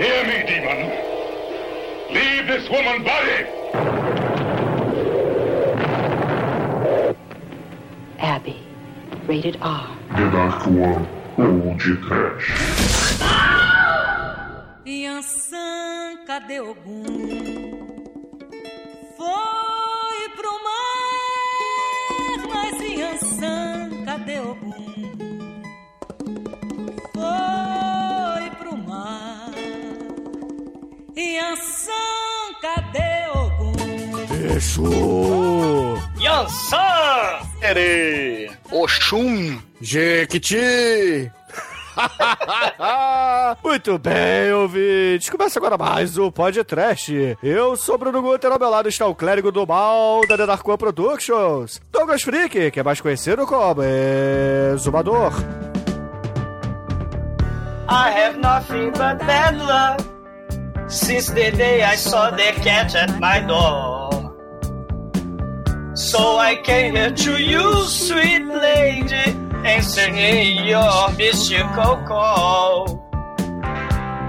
Hear me, demon. Leave this woman body! Abby, rated R. The Dark One ou de trash. Yansan, cadê Ogum? Exu! Yansan! Ere! Oxum! Jequiti! Muito bem, ouvintes. Começa agora mais o podcast. Eu sou Bruno Guter, ao meu lado está o clérigo do mal da The Dark One Productions, Douglas Freak, que é mais conhecido como Exumador. I have nothing but bad luck since the day I saw the cat at my door. So I came here to you, sweet lady, answering your mystical call.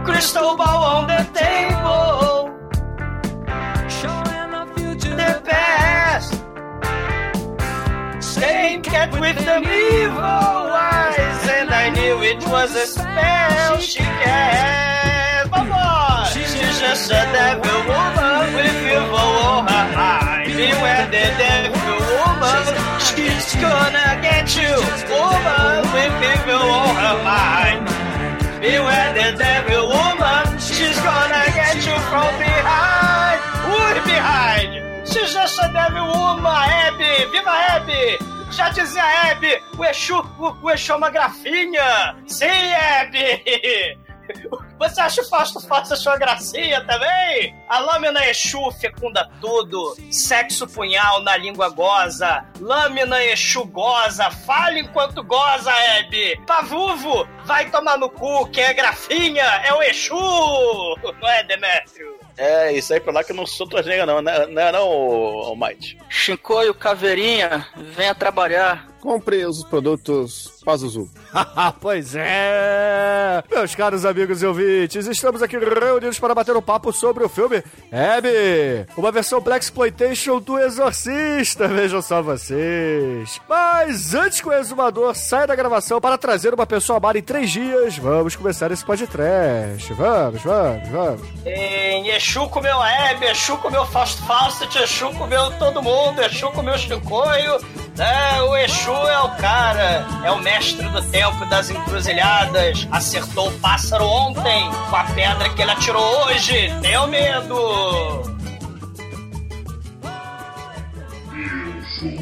Crystal ball on the table, Showing the future. the past. Same cat with the evil eyes, and I knew it was a spell she cast. She's just a devil woman The devil woman, she's gonna get you. Woman with evil on her mind. Beware the devil woman, she's gonna get you from behind. Ui, behind! She's just a devil woman, Abby! Viva Abby! Já dizia Abby, o Exu, o, o Exu é uma grafinha! Sim, Abby! Você acha o Fausto Fausto sua gracinha também? A lâmina Exu fecunda tudo. Sexo punhal na língua goza. Lâmina Exu goza. Fale enquanto goza, Hebe. Pavuvo, vai tomar no cu, que é grafinha. É o Exu. Não é, Demétrio? É, isso aí pra lá que eu não sou tua nega, não, né? Não é não, ô, ô Might. Shinkoio Caveirinha, venha trabalhar. Compre os produtos Pazuzu. pois é! Meus caros amigos e ouvintes, estamos aqui reunidos para bater um papo sobre o filme Abby, uma versão Black Exploitation do Exorcista, vejam só vocês. Mas antes que o exumador saia da gravação para trazer uma pessoa amada em três dias, vamos começar esse podcast. Vamos, vamos, vamos. Em Exu comeu a Hebe, Exu comeu Fausto Fawcett, Exu comeu todo mundo, Exu comeu Shinkoio. É, o Exu é o cara, é o mestre do tempo das encruzilhadas. Acertou o pássaro ontem com a pedra que ele atirou hoje. Tenham medo! Eu sou o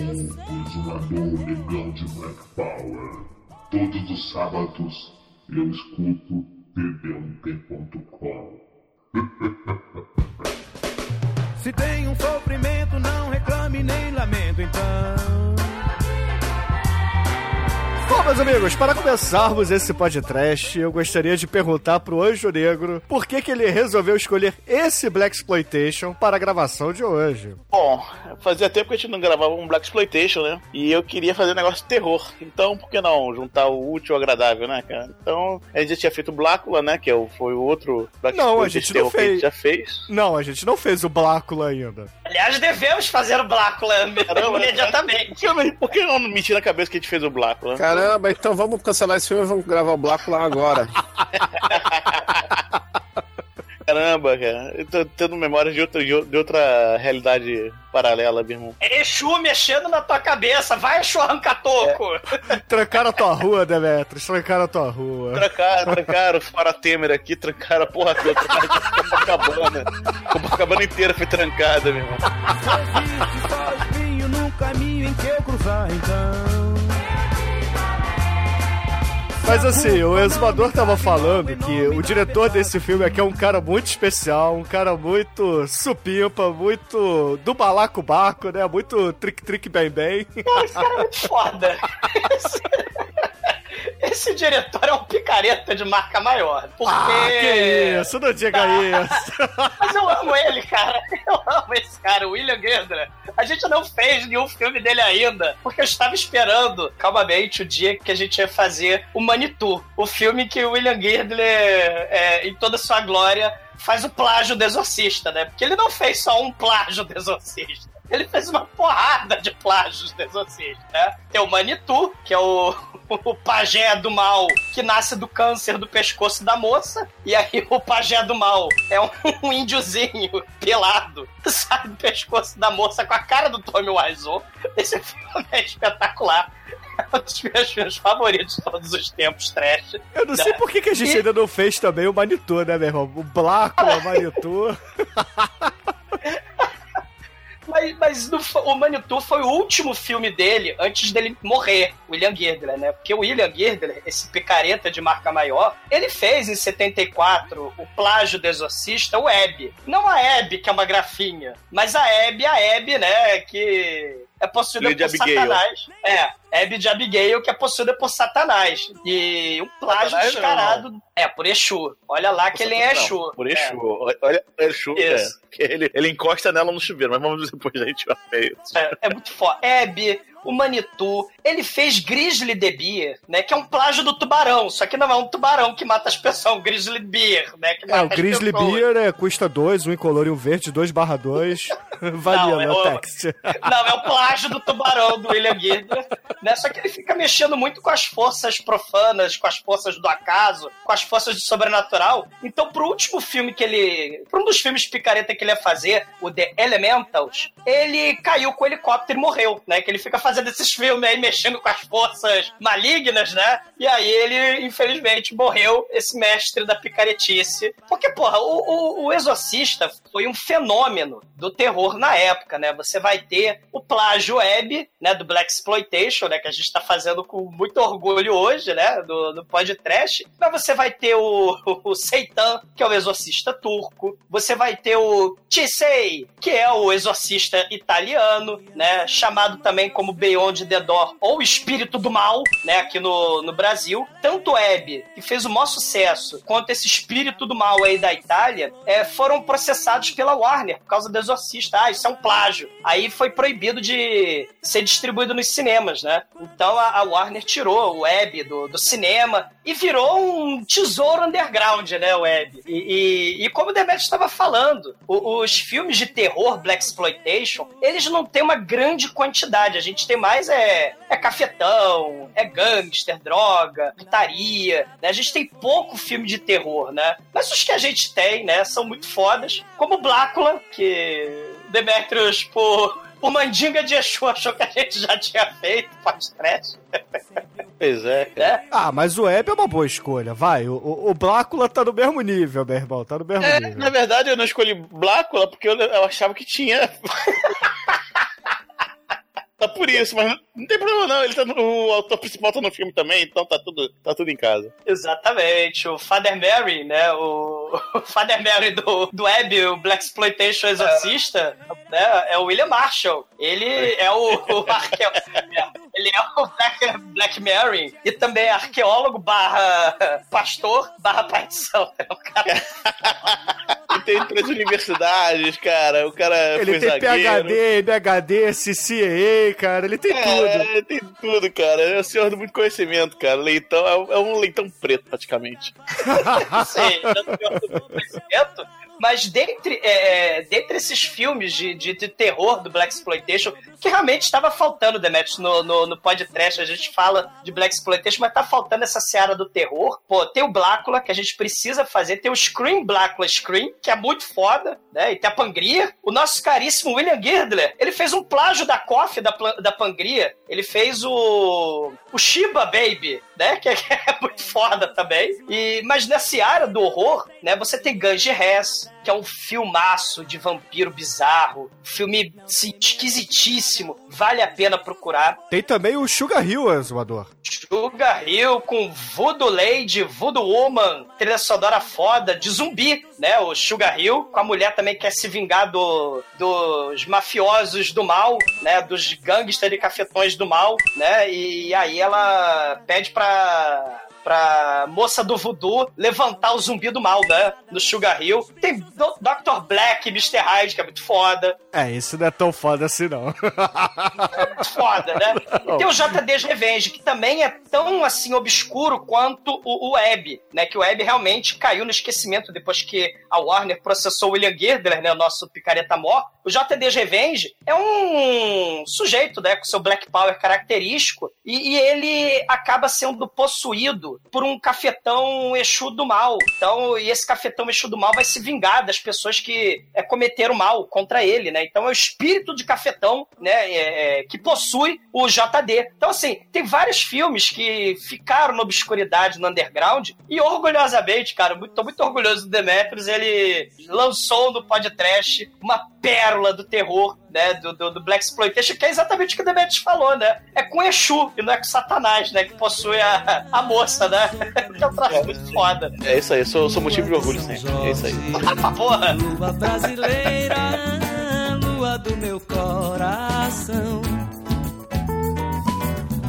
exumador legal de Black Power. Todos os sábados eu escuto td1p.com. Se tem um sofrimento, não reclame nem lamento, meus amigos, para começarmos esse podcast, eu gostaria de perguntar pro Anjo Negro por que, que ele resolveu escolher esse Black Exploitation para a gravação de hoje. Bom, fazia tempo que a gente não gravava um Black Exploitation, né? E eu queria fazer um negócio de terror. Então, por que não juntar o útil ao agradável, né, cara? Então, a gente já tinha feito o Blácula, né? Que é foi o outro Black Não, a Exploitation gente não que a gente fez. já fez. Não, a gente não fez o Blácula ainda. Aliás, devemos fazer o Blácula imediatamente. Por que, não- por que não mentir na cabeça que a gente fez o Blácula? Caramba, então vamos cancelar esse filme e vamos gravar o Black lá agora. Caramba, cara. Eu tô tendo memórias de outra, de outra realidade paralela, meu irmão. É Exu mexendo na tua cabeça. Vai, Exu arranca-toco. Trancaram a tua rua, Demetrius, trancaram a tua rua. Trancaram, trancaram fora Temer aqui, trancaram a porra toda, trancaram Copacabana. Copacabana inteira foi trancada, meu irmão. Existe sozinho no caminho em que eu cruzar, então. Mas assim, o exumador tava falando que o diretor desse filme aqui é um cara muito especial, um cara muito supimpa, muito do balacobaco, né? Muito trick-trick bem-bem. Esse cara é muito foda. esse diretor é um picareta de marca maior. Porque... Ah, que isso, não diga isso. Mas eu amo ele, cara. Eu amo esse cara, o William Girdler. A gente não fez nenhum filme dele ainda, porque eu estava esperando, calmamente, o dia que a gente ia fazer o Manitou, o filme que o William Girdler, é, em toda sua glória, faz o plágio do Exorcista, né? Porque ele não fez só um plágio do Exorcista. Ele fez uma porrada de plágios do Exorcista, né? Tem o Manitou, que é o, o pajé do mal, que nasce do câncer do pescoço da moça. E aí o pajé do mal é um, um índiozinho pelado, sai do pescoço da moça com a cara do Tommy Wiseau. Esse filme é espetacular. É um dos meus filmes favoritos de todos os tempos, trash. Eu não sei por que, que a gente E- ainda não fez também o Manitou, né, meu irmão? O Blaco, o Manitou. Mas, mas no- o Manitou foi o último filme dele antes dele morrer, William Girdler, né? Porque o William Girdler, esse picareta de marca maior, ele fez em 74 o plágio do Exorcista, o Hebe. Não a Hebe, que é uma grafinha, mas a Hebe, a Hebe, né? Que é possuída de por Abigail. Satanás. É, Hebe de Abigail, que é possuída por Satanás. E um plágio Satanás, descarado. É, por Exu. Olha lá que ele é Não, Exu. Por É. Exu. Olha, Exu, é. Isso. Que Ele, ele encosta nela no chuveiro, mas vamos depois a gente vai ver isso. É, é muito foda. Hebe, o Manitou, ele fez Grizzly the Bear, né? Que é um plágio do tubarão, só que não é um tubarão que mata as pessoas, é um Grizzly Bear, né? Que É, o Grizzly pessoas. Beer é, custa dois, um incolor e um verde, 2 barra 2. Valia, Não, é o. Não, é o plágio do tubarão do William Girdler, né? Só que ele fica mexendo muito com as forças profanas, com as forças do acaso, com as forças do sobrenatural. Então, pro último filme que ele. Pra um dos filmes picareta que ele ia fazer, o The Elementals, ele caiu com o helicóptero e morreu, né? Que ele fica fazendo esses filmes aí mexendo com as forças malignas, né? E aí ele, infelizmente, morreu, esse mestre da picaretice. Porque, porra, o, o, o Exorcista foi um fenômeno do terror na época, né? Você vai ter o plágio web, né, do Black Exploitation, né, que a gente tá fazendo com muito orgulho hoje, né, do, do podcast. Mas você vai ter o, o, Seitan, que é o exorcista turco. Você vai ter o Chisei, que é o exorcista italiano, né, chamado também como Beyond the Door, ou Espírito do Mal, né, aqui no, no Brasil. Tanto Web, que fez o maior sucesso, quanto esse Espírito do Mal aí da Itália, é, foram processados pela Warner por causa do Exorcista. Ah, isso é um plágio. Aí foi proibido de ser distribuído nos cinemas, né? Então a, Warner tirou o Web do, do cinema e virou um tesouro underground, né, o Web. E, e, e como o Demet estava falando, o- os filmes de terror, Black Exploitation, eles não têm uma grande quantidade. A gente tem mais é, é cafetão, é gangster, droga, putaria, né? A gente tem pouco filme de terror, né? Mas os que a gente tem, né, são muito fodas, como Blácula, que Demetrius, por, por mandinga de Exu, achou que a gente já tinha feito podcast, Pois é, cara. né? Ah, mas o Web é uma boa escolha, vai. O, o, o Blácula tá no mesmo nível, meu irmão, tá no mesmo É, nível. na verdade, eu não escolhi Blácula porque eu, eu achava que tinha. tá por isso, mas não tem problema não. Ele tá no, o autor principal tá no filme também, então tá tudo, tá tudo em casa. Exatamente, o Father Mary, né? O Father Mary do, do Web, o Black Exploitation Exorcista, né? É o William Marshall. Ele é o, o arqueo... Ele é o Black, Black Mary e também é arqueólogo barra pastor barra pai de santo. É um cara Ele tem três universidades, cara. O cara Ele foi tem zagueiro. PHD, MHD, CCAA, cara, ele tem tudo. É, ele tem tudo, cara. É o senhor de muito conhecimento, cara. Leitão é, um- é um leitão preto, praticamente. Sim, conhecimento, mas dentre, é, dentre esses filmes de, de, de terror do Black Exploitation, que realmente estava faltando, Demetrius, no, no, no podcast, a gente fala de Black Exploitation, mas tá faltando essa seara do terror. Pô, tem o Blácula, que a gente precisa fazer, tem o Scream Blácula Scream, que é muito foda, né? E tem a Pangria. O nosso caríssimo William Girdler, ele fez um plágio da Coffee da, da Pangria. Ele fez o, o Shiba Baby, né? Que é, que é muito foda também. E, mas nessa área do horror, né? Você tem Ganji Hess, que é um filmaço de vampiro bizarro. Filme assim, esquisitíssimo. Vale a pena procurar. Tem também o Sugar Hill, Exumador. Sugar Hill com Voodoo Lady, Voodoo Woman, trilha sonora foda de zumbi, né? O Sugar Hill, com a mulher também que quer se vingar do, dos mafiosos do mal, né? Dos gangsters e cafetões do mal, né? E aí ela pede pra Tchau! Pra moça do voodoo levantar o zumbi do mal, né? No Sugar Hill. Tem Do- Dr. Black, Mr. Hyde, que é muito foda. É, isso não é tão foda assim, não. Muito foda, né? E tem o JD's Revenge, que também é tão, assim, obscuro quanto o, o Web, né? Que o Web realmente caiu no esquecimento depois que a Warner processou o William Girdler, né? O nosso picareta mor. O JD's Revenge é um sujeito, né? Com seu Black Power característico e, e ele acaba sendo possuído por um cafetão Exu do mal. Então, e esse cafetão Exu do mal vai se vingar das pessoas que é, cometeram mal contra ele, né? Então é o espírito de cafetão, né? é, é, que possui o JD. Então, assim, tem vários filmes que ficaram na obscuridade no underground e orgulhosamente, cara, muito, tô muito orgulhoso do Demetrius, ele lançou no podcast uma pérola do terror, né? Do, do, do Black Exploitation, que é exatamente o que o Demetrius falou, né? É com Exu e não é com Satanás, né? Que possui a, a moça, né? que é um traço muito foda. É isso aí, eu sou, sou motivo de orgulho sempre. É isso aí. Porra! Lua brasileira, lua do meu coração.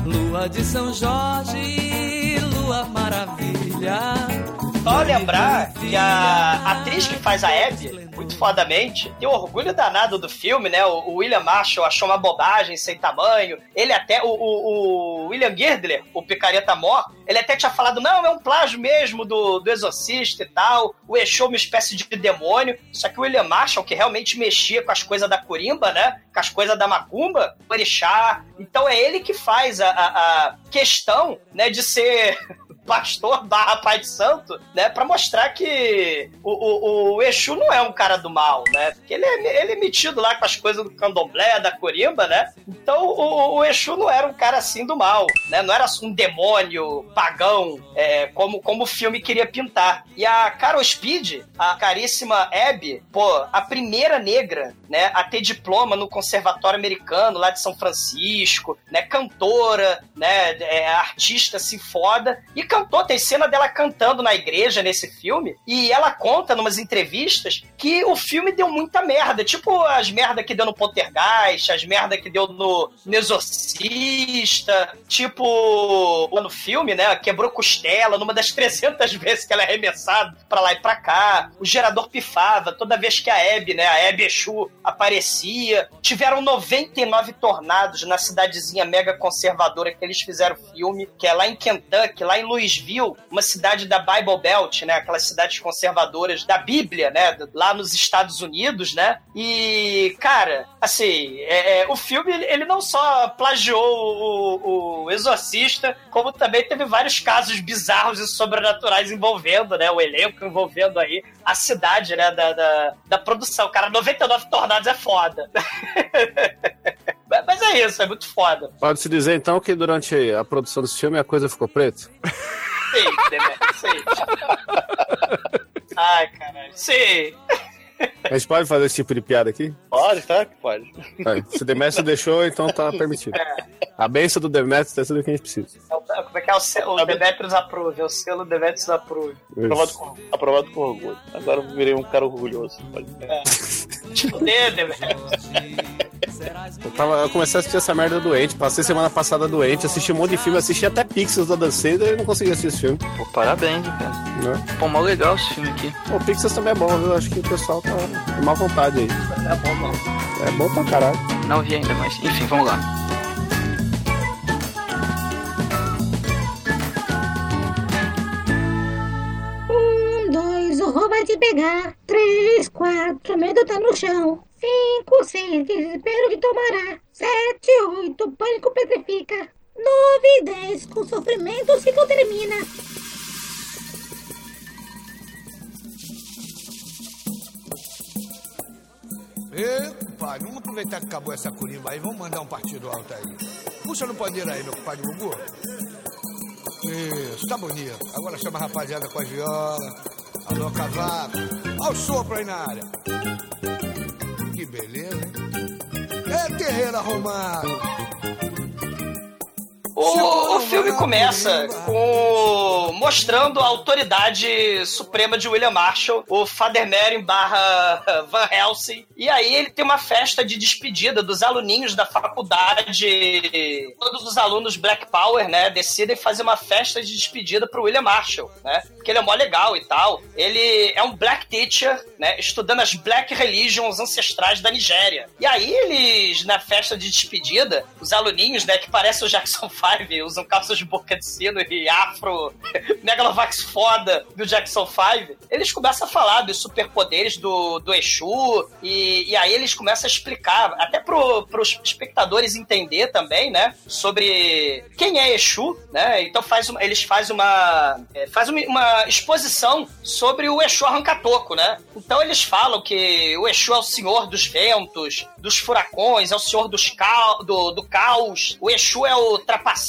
Lua de São Jorge, lua maravilha. Só lembrar que a atriz que faz a Abby, muito fodamente, tem orgulho danado do filme, né? O, o William Marshall achou uma bobagem sem tamanho. Ele até, o, o- o William Girdler, o picareta mor, ele até tinha falado, não, é um plágio mesmo do, do Exorcista e tal. O Exu é uma espécie de demônio. Só que o William Marshall, que realmente mexia com as coisas da corimba, né? Com as coisas da macumba, o orixá. Então é ele que faz a, a- a questão, né, de ser pastor barra pai de santo, né? Pra mostrar que o, o, o Exu não é um cara do mal, né? Porque ele é, ele é metido lá com as coisas do candomblé, da corimba, né? Então o, o Exu não era um cara assim do mal, né? Não era um demônio pagão, é, como, como o filme queria pintar. E a Carol Speed, a caríssima Abby, pô, a primeira negra, né? A ter diploma no Conservatório Americano lá de São Francisco, né? Cantora, né? É, artista assim foda. E cantou, tem cena dela cantando na igreja nesse filme. E ela conta numas entrevistas que o filme deu muita merda. Tipo as merda que deu no Poltergeist, as merda que deu no, Exorcista. Tipo, no filme, né? Quebrou costela numa das 300 vezes que ela é arremessada pra lá e pra cá. O gerador pifava toda vez que a Abby, né? A Abby Exu aparecia. Tiveram 99 tornados na cidadezinha mega conservadora que eles fizeram filme, que é lá em Kentucky, lá em Louisville, uma cidade da Bible Belt, né? Aquelas cidades conservadoras da Bíblia, né? Lá nos Estados Unidos, né? E, cara, assim, é, é, o filme ele não só plagiou o, o Exorcista, como também teve vários casos bizarros e sobrenaturais envolvendo, né? O elenco envolvendo aí a cidade, né? Da, da, da produção. Cara, 99 tornados é foda. Mas- Mas é isso, é muito foda. Pode-se dizer então que durante a produção desse filme a coisa ficou preta? Demetrio, sei. Ai, caralho. Sei. A gente pode fazer esse tipo de piada aqui? Pode, tá? Pode. Vai, Se o Demetrio deixou, então tá permitido. A benção do Demetrio tem tudo o que a gente precisa. É o- Como é que é o selo? O Demetrius Approve. É o selo Demetrius Approve. Aprovado com, aprovado com orgulho. Agora eu virei um cara orgulhoso. Pode. Te fuder, Demetrius. Eu, tava, eu comecei a assistir essa merda doente, passei semana passada doente, assisti um monte de filme, assisti até Pixels da Dan Sandler e não consegui assistir esse filme. Pô, parabéns, cara. Né? Pô, mó legal esse filme aqui. O Pixels também é bom, viu? Acho que o pessoal tá com má vontade aí. Não é bom, não. É bom pra caralho. Não vi ainda, mas enfim, vamos lá. Um, dois, o roubo vai te pegar. Três, quatro, medo tá no chão. Cinco, seis, desespero te tomará. Sete, oito, pânico petrifica. Nove, dez, com sofrimento o ciclo termina. Vamos aproveitar que acabou essa corimba aí, vamos mandar um partido alto aí. Puxa no pandeiro aí, meu compadre Gugu. Isso, tá bonito. Agora chama a rapaziada com a viola. Alô, cavaco. Olha o sopro aí na área. Beleza, hein? É terreiro arrumado. O, o filme começa com mostrando a autoridade suprema de William Marshall, o Father Merrin barra Van Helsing. E aí ele tem uma festa de despedida dos aluninhos da faculdade. Todos os alunos Black Power, né, decidem fazer uma festa de despedida pro William Marshall, né? Porque ele é mó legal e tal. Ele é um black teacher, né, estudando as black religions ancestrais da Nigéria. E aí eles, na festa de despedida, os aluninhos, né, que parecem o Jackson 5, usam calças de boca de sino e afro, Megalovax foda do Jackson 5, eles começam a falar dos superpoderes do, do Exu, e, e aí eles começam a explicar, até pro, pros espectadores entender também, né, sobre quem é Exu, né, então faz uma, eles fazem uma, é, faz uma, uma exposição sobre o Exu Arrancatoco, né, então eles falam que o Exu é o senhor dos ventos, dos furacões, é o senhor dos cal, do, do caos, o Exu é o trapaceiro,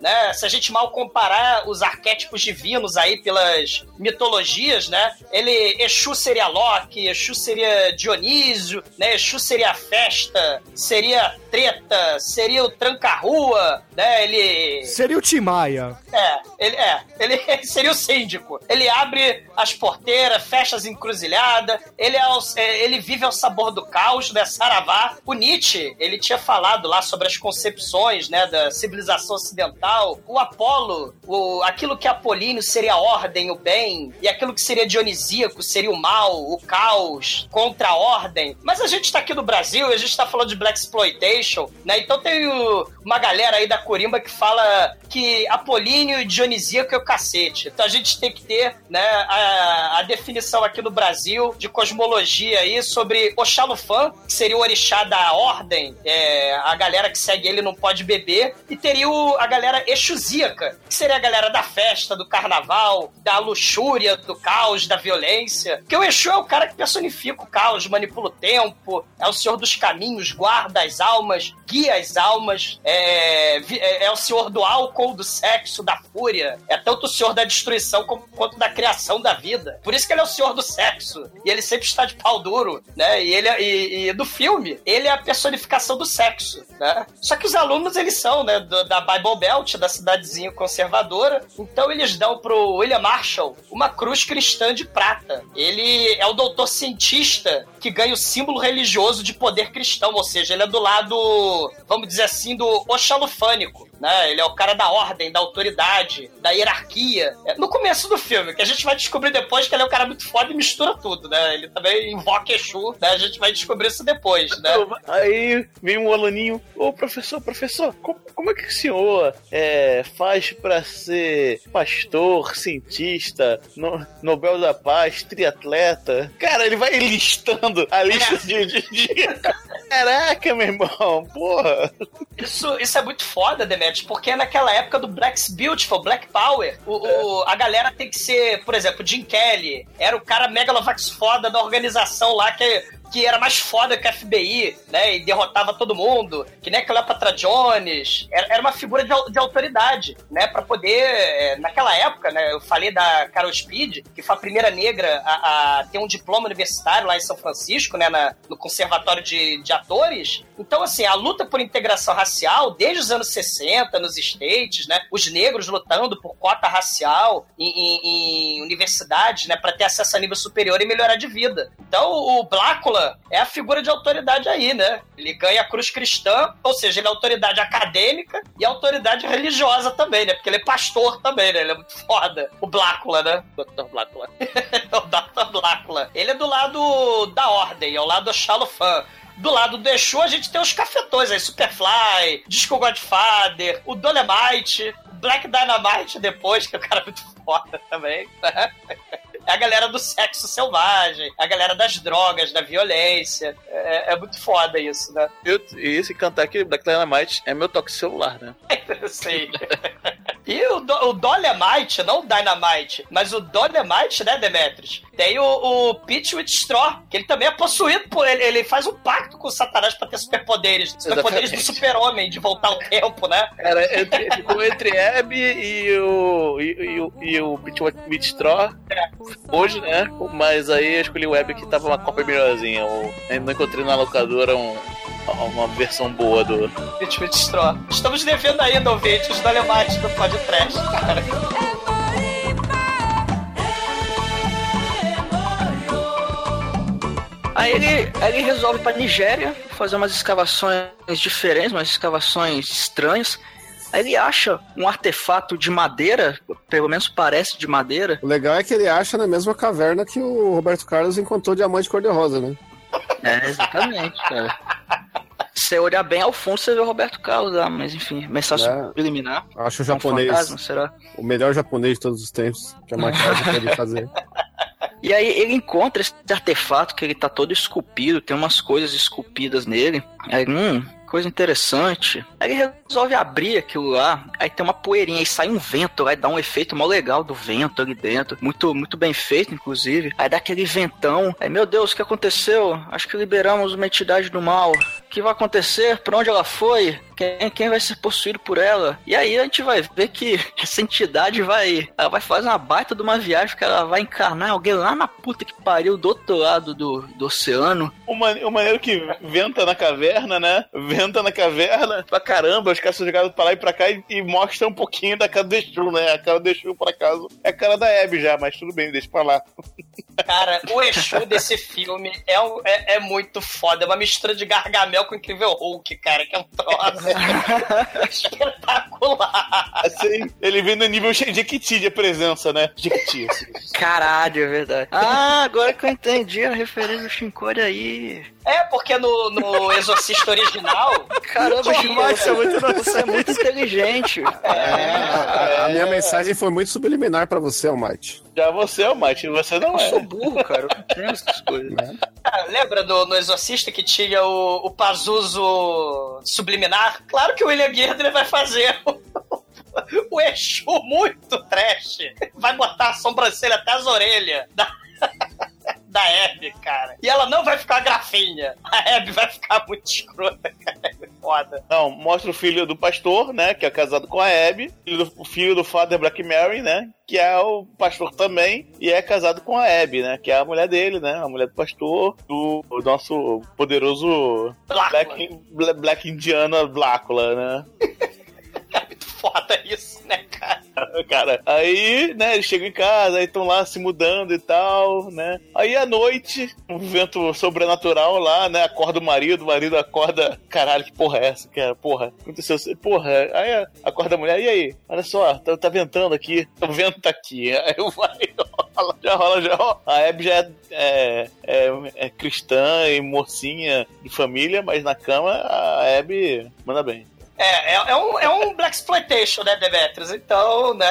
né? Se a gente mal comparar os arquétipos divinos aí pelas mitologias, né? Ele, Exu seria Loki, Exu seria Dionísio, né? Exu seria a festa, seria treta, seria o tranca-rua, né? Ele... Seria o Timaya. É, ele, é, ele seria o síndico. Ele abre as porteiras, fecha as encruzilhadas, ele, é o, é, ele vive ao sabor do caos, né? Saravá. O Nietzsche, ele tinha falado lá sobre as concepções, né, da civilização ocidental. O Apolo, o, aquilo que Apolíneo seria a ordem, o bem, e aquilo que seria dionisíaco seria o mal, o caos, contra a ordem. Mas a gente tá aqui no Brasil, a gente tá falando de Black Exploitation, né? Então tem o, uma galera aí da Corimba que fala que Apolíneo e Dionisíaco é o cacete. Então a gente tem que ter, né, a, a definição aqui no Brasil de cosmologia aí sobre Oxalufã, que seria o orixá da ordem, é, a galera que segue ele não pode beber, e teria o, a galera exusíaca, que seria a galera da festa, do carnaval, da luxúria, do caos, da violência. Porque o Exu é o cara que personifica o caos, manipula o tempo, é o senhor dos caminhos, guarda as almas, guia as almas, é, é, é o senhor do álcool, do sexo, da fúria. É tanto o senhor da destruição como, quanto da criação da vida. Por isso que ele é o senhor do sexo. E ele sempre está de pau duro, né? E ele é, e, e do filme, ele é a personificação do sexo, né? Só que os alunos, eles são, né, do, da Bible Belt, da cidadezinha conservadora. Então eles dão pro William Marshall uma cruz cristã de prata. Ele é o doutor cientista que ganha o símbolo religioso de poder cristão, ou seja, ele é do lado, vamos dizer assim, do oxalufânico. Né? Ele é o cara da ordem, da autoridade, da hierarquia. É, no começo do filme, que a gente vai descobrir depois que ele é um cara muito foda e mistura tudo, né? Ele também invoca Exu, né? A gente vai descobrir isso depois, né? Aí vem um aluninho, ô professor, professor, como, como é que o senhor é, faz pra ser pastor, cientista, no, Nobel da Paz, triatleta? Cara, ele vai listando a lista de, de, de... Caraca, meu irmão, porra. Isso, isso é muito foda, Porque naquela época do Black's Beautiful, Black Power, o, o, a galera tem que ser, por exemplo, Jim Kelly, era o cara megalovax foda da organização lá que que era mais foda que a FBI, né? E derrotava todo mundo, que nem a Cleopatra Jones. Era, era uma figura de, de, autoridade, né? Pra poder, é, naquela época, né? Eu falei da Carol Speed, que foi a primeira negra a, a ter um diploma universitário lá em São Francisco, né? Na, no Conservatório de, de Atores. Então, assim, a luta por integração racial, desde os anos 60, nos States, né? Os negros lutando por cota racial em, em, em universidades, né? Pra ter acesso a nível superior e melhorar de vida. Então, o Blácula é a figura de autoridade aí, né? Ele ganha a cruz cristã, ou seja, ele é autoridade acadêmica e autoridade religiosa também, né? Porque ele é pastor também, né? Ele é muito foda. O Blácula, né? Dr. Blácula. o Dr. Blácula. Ele é do lado da ordem, é o lado do Xalofã. Do lado do Exu, a gente tem os cafetões aí, Superfly, Disco Godfather, o Dolemite, Black Dynamite depois, que é o cara muito foda também. É a galera do sexo selvagem, é a galera das drogas, da violência. É, é muito foda isso, né? Eu, e esse cantar aqui, Black Dynamite, é meu toque celular, né? Sei. E o, Do- o Dolemite, não o Dynamite, mas o Dolemite, né, Demetrius? Tem o, o Pete Straw, que ele também é possuído por ele. Ele faz um pacto com o Satanás pra ter superpoderes. Superpoderes do super-homem, de voltar ao tempo, né? Era entre, ficou entre Abby e o. e, e o, e o Pete Straw hoje, né? Mas aí eu escolhi o Abby que tava uma cópia melhorzinha. Eu ainda não encontrei na locadora um- uma versão boa do. Pete Straw. Estamos devendo ainda, ouvintes, os Dolemites do podcast, cara. Aí ele, ele resolve pra Nigéria fazer umas escavações diferentes, umas escavações estranhas. Aí ele acha um artefato de madeira, pelo menos parece de madeira. O legal é que ele acha na mesma caverna que o Roberto Carlos encontrou diamante cor-de-rosa, né? É, exatamente, cara. Se você olhar bem ao fundo, você vê o Roberto Carlos lá, mas enfim, mensagem É. subliminar. Acho o É um japonês fantasma, será? o melhor japonês de todos os tempos que a maquiagem pode fazer. E aí ele encontra esse artefato que ele tá todo esculpido, tem umas coisas esculpidas nele. Aí, hum, coisa interessante. Aí ele resolve abrir aquilo lá, aí tem uma poeirinha, aí sai um vento, aí dá um efeito mó legal do vento ali dentro. Muito, muito bem feito, inclusive. Aí dá aquele ventão. Aí, meu Deus, o que aconteceu? Acho que liberamos uma entidade do mal. O que vai acontecer? Pra onde ela foi? Quem, quem vai ser possuído por ela? E aí a gente vai ver que essa entidade vai. Ela vai fazer uma baita de uma viagem que ela vai encarnar alguém lá na puta que pariu do outro lado do, do oceano. O, man, o maneiro que venta na caverna, né? Venta na caverna, pra caramba, os caras são jogados pra lá e pra cá e, e mostra um pouquinho da cara do Exu, né? A cara do Exu, por acaso, é a cara da Abby já, mas tudo bem, deixa pra lá. Cara, o Exu desse filme é, é, é muito foda. É uma mistura de Gargamel com Incrível Hulk, cara, que é um troço espetacular. Assim, ele vem no nível Jequiti de presença, né? Jequiti, assim. Caralho, é verdade. Ah, agora que eu entendi a referência do Shinkori aí. É, porque no, no Exorcista original. Caramba, tinha- Shinkori, você é muito, você é muito inteligente. A, a minha mensagem foi muito subliminar pra você, Almighty. Já você é o Mate, você não Eu é. sou burro, cara. Eu não essas coisas. Ah, lembra do, no Exorcista que tinha o, o Pazuzu subliminar? Claro que o William Gardner vai fazer o, o Exu muito trash. Vai botar a sobrancelha até as orelhas da, Abby, cara. E ela não vai ficar grafinha. A Abby vai ficar muito escrota, cara. É foda. Não, mostra o filho do pastor, né? Que é casado com a Abby. filho do- O filho do Father Black Mary, né? Que é o pastor também. E é casado com a Abby, né? Que é a mulher dele, né? A mulher do pastor. Do, do nosso poderoso Black, Bla- Black Indiana Blácula, né? Foda isso, cara? Aí, né, eles chegam em casa, aí estão lá se mudando e tal, né? Aí à noite, um vento sobrenatural lá, né? Acorda o marido, o marido acorda. Caralho, que porra é essa, cara? Porra, aconteceu. Porra, aí acorda a mulher, e aí? Olha só, tá, tá ventando aqui, o vento tá aqui. Aí vai, rola, já rola, já rola. A Abby já é, é, é, é cristã e mocinha de família, mas na cama a Abby manda bem. É, é, é um, é um Black Exploitation, né, Demetrius? Então, né?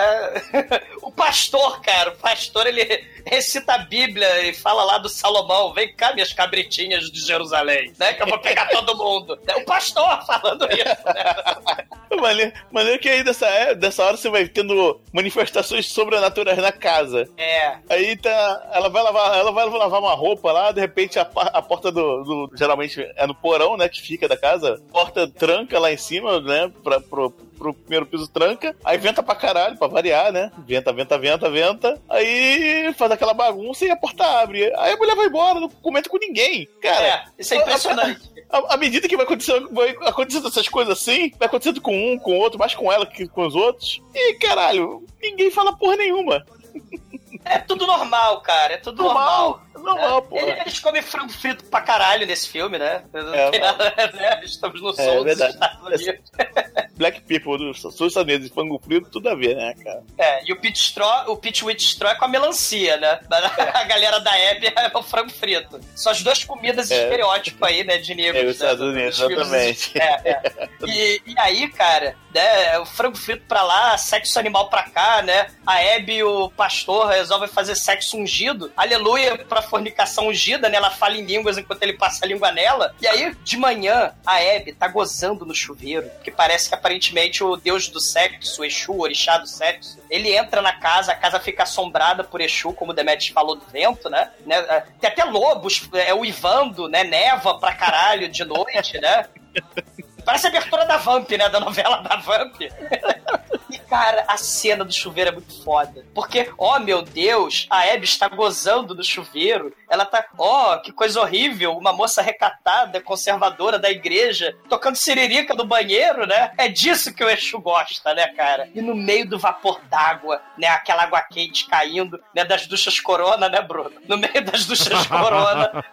o pastor, cara, o pastor ele recita a Bíblia e fala lá do Salomão: vem cá, minhas cabritinhas de Jerusalém, né? Que eu vou pegar todo mundo. É o pastor falando isso, né? Maneiro, maneiro que aí dessa, é- dessa hora você vai tendo manifestações sobrenaturais na casa. É. Aí tá. Ela vai lavar, ela vai lavar uma roupa lá, de repente a, a porta do, do- Geralmente é no porão, né? Que fica da casa. Porta tranca lá em cima, né? Pra, pro, pro primeiro piso tranca. Aí venta pra caralho, pra variar, né? Venta, venta, venta, venta. Aí faz aquela bagunça e a porta abre. Aí a mulher vai embora, não comenta com ninguém. Cara, É, isso é impressionante. à medida que vai acontecendo, vai acontecendo essas coisas assim, vai acontecendo com um, com o outro, mais com ela que com os outros. E caralho, ninguém fala porra nenhuma. É tudo normal, cara. É tudo Normal, normal. normal, É, pô. ele- Eles comem frango frito pra caralho nesse filme, né? É, nada, né? Estamos no É, sul dos verdade. Estados Unidos. Black People dos Estados Unidos, fango frito, tudo a ver, né, cara? É, e o Pit Straw, o Pit Wheat Straw é com a melancia, né? A galera da Abby é o frango frito. São as duas comidas É. estereótipo aí, né, de negros. É, os né, Estados dos Unidos, exatamente. É, é. E, e aí, cara, né, o frango frito pra lá, sexo animal pra cá, né? A Abby e o pastor resolvem fazer sexo ungido. Aleluia pra fornicação ungida, né? Ela fala em línguas enquanto ele passa a língua nela. E aí, de manhã, a Abby tá gozando no chuveiro, que parece que aparentemente o deus do sexo, o Exu, o orixá do sexo, ele entra na casa, a casa fica assombrada por Exu, como o Demetrius falou do vento, né? né? Tem até lobos, é, uivando, né? Neva pra caralho de noite, né? Parece a abertura da Vamp, né? Da novela da Vamp. Cara, a cena do chuveiro é muito foda. Porque, ó meu Deus, a Abby está gozando do chuveiro. Ela tá, ó, que coisa horrível. Uma moça recatada, conservadora da igreja, tocando siririca no banheiro, né? É disso que o Exu gosta, né, cara? E no meio do vapor d'água, né? Aquela água quente caindo, né? Das duchas corona, né, Bruno? No meio das duchas corona.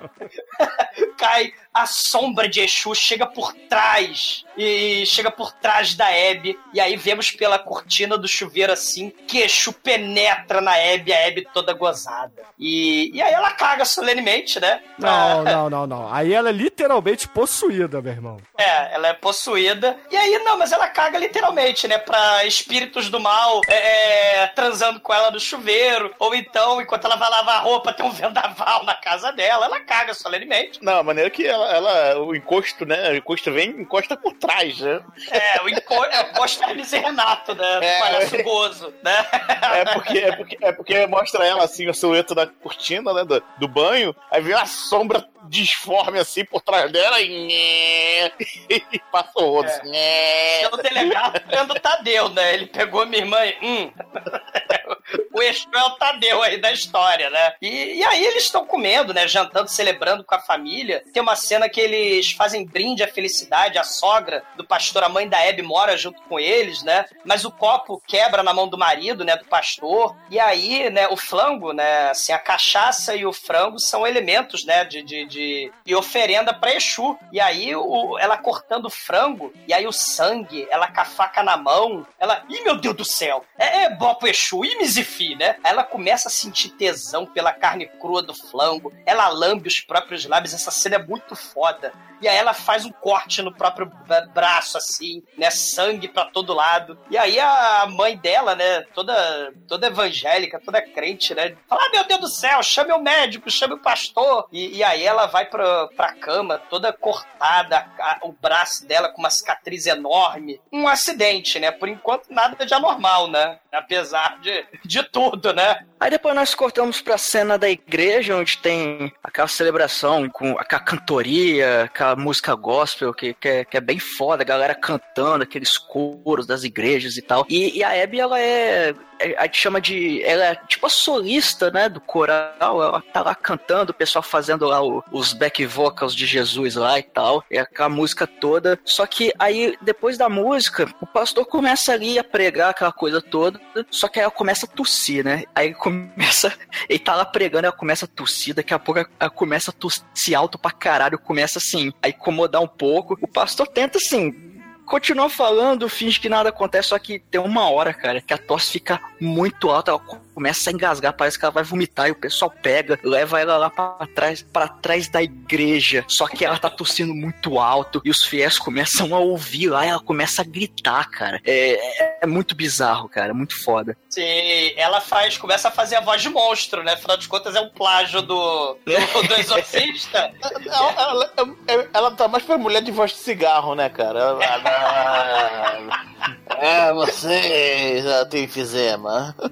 cai a sombra de Exu, chega por trás. E chega por trás da Abby. E aí vemos pela cortina do chuveiro assim, que Exu penetra na Abby, a Abby toda gozada. E, e aí ela caga solenemente, né? Não, não, não, não. Aí ela é literalmente possuída, meu irmão. É, ela é possuída. E aí, não, mas ela caga literalmente, né? Pra espíritos do mal é, é, transando com ela no chuveiro. Ou então, enquanto ela vai lavar a roupa, tem um vendaval na casa dela. Ela caga solenemente. Não, a maneira que ela, ela- o encosto, né? O encosto vem e encosta por trás, né? É, o enco- é, o encosto Hermes e Renato, né? É. Parece o gozo, né? É porque, é porque, é porque mostra ela assim, a silhueta da cortina, né? Do, do banho, aí vem uma sombra disforme assim por trás dela e, e passa o outro. assim, nhé. É o delegado vendo o Tadeu, né? Ele pegou minha irmã e. Hum. o Exu é o Tadeu aí da história, né? E, e aí eles estão comendo, né? Jantando, celebrando com a família. Tem uma cena que eles fazem brinde à felicidade. A sogra do pastor, a mãe da Hebe, mora junto com eles, né? Mas o copo quebra na mão do marido, né? Do pastor. E aí, né? O flango, né? Assim, a cachaça e o frango são elementos, né? De, de, de, de oferenda pra Exu. E aí, o, ela cortando o frango, e aí o sangue, ela com a faca na mão, ela. Ih, meu Deus do céu! É, é bom Exu, e Mizifi, né? Ela começa a sentir tesão pela carne crua do flango, ela lambe os próprios lábios, essa cena é muito foda. E aí ela faz um corte no próprio bra- braço, assim, né? Sangue pra todo lado. E aí a mãe dela, né? Toda, toda evangélica, toda crente, né? Fala, ah, meu Deus do céu, chame o médico, chame o pastor. E, e aí ela vai pra, pra cama, toda cortada, a- o braço dela com uma cicatriz enorme. Um acidente, né? Por enquanto, nada de anormal, né? Apesar de, de tudo, né? Aí depois nós cortamos pra cena da igreja, onde tem aquela celebração com aquela cantoria, aquela música gospel, que, que, é, que é bem foda, a galera cantando, aqueles coros das igrejas e tal. E, e a Abby, ela é, é- A gente chama de. Ela é tipo a solista, né? Do coral. Ela tá lá cantando, o pessoal fazendo lá o- os back vocals de Jesus lá e tal. E aquela música toda. Só que aí, depois da música, o pastor começa ali a pregar aquela coisa toda. Só que aí ela começa a tossir, né? Aí começa. Ele tá lá pregando, ela começa a tossir. Daqui a pouco ela começa a tossir alto pra caralho. Começa assim, a incomodar um pouco. O pastor tenta assim continua falando, finge que nada acontece, só que tem uma hora, cara, que a tosse fica muito alta, ela começa a engasgar, parece que ela vai vomitar, e o pessoal pega, leva ela lá pra trás, para trás da igreja, só que ela tá tossindo muito alto, e os fiéis começam a ouvir lá, e ela começa a gritar, cara. É, é- é muito bizarro, cara, muito foda. Sim, ela faz, começa a fazer a voz de monstro, né? Afinal de contas, é um plágio do, do, do exorcista. Ela, ela- ela- ela tá mais pra mulher de voz de cigarro, né, cara? Ela- time. É, você já tem enfisema.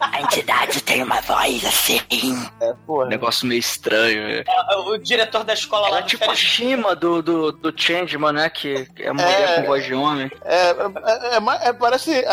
A entidade tem uma voz assim. É, porra. Negócio meio estranho. é. É, O diretor da escola lá Ela é do tipo a Shima do, do, do Changeman, né? Que é mulher É. com voz de homem. É, é, é, é, parece.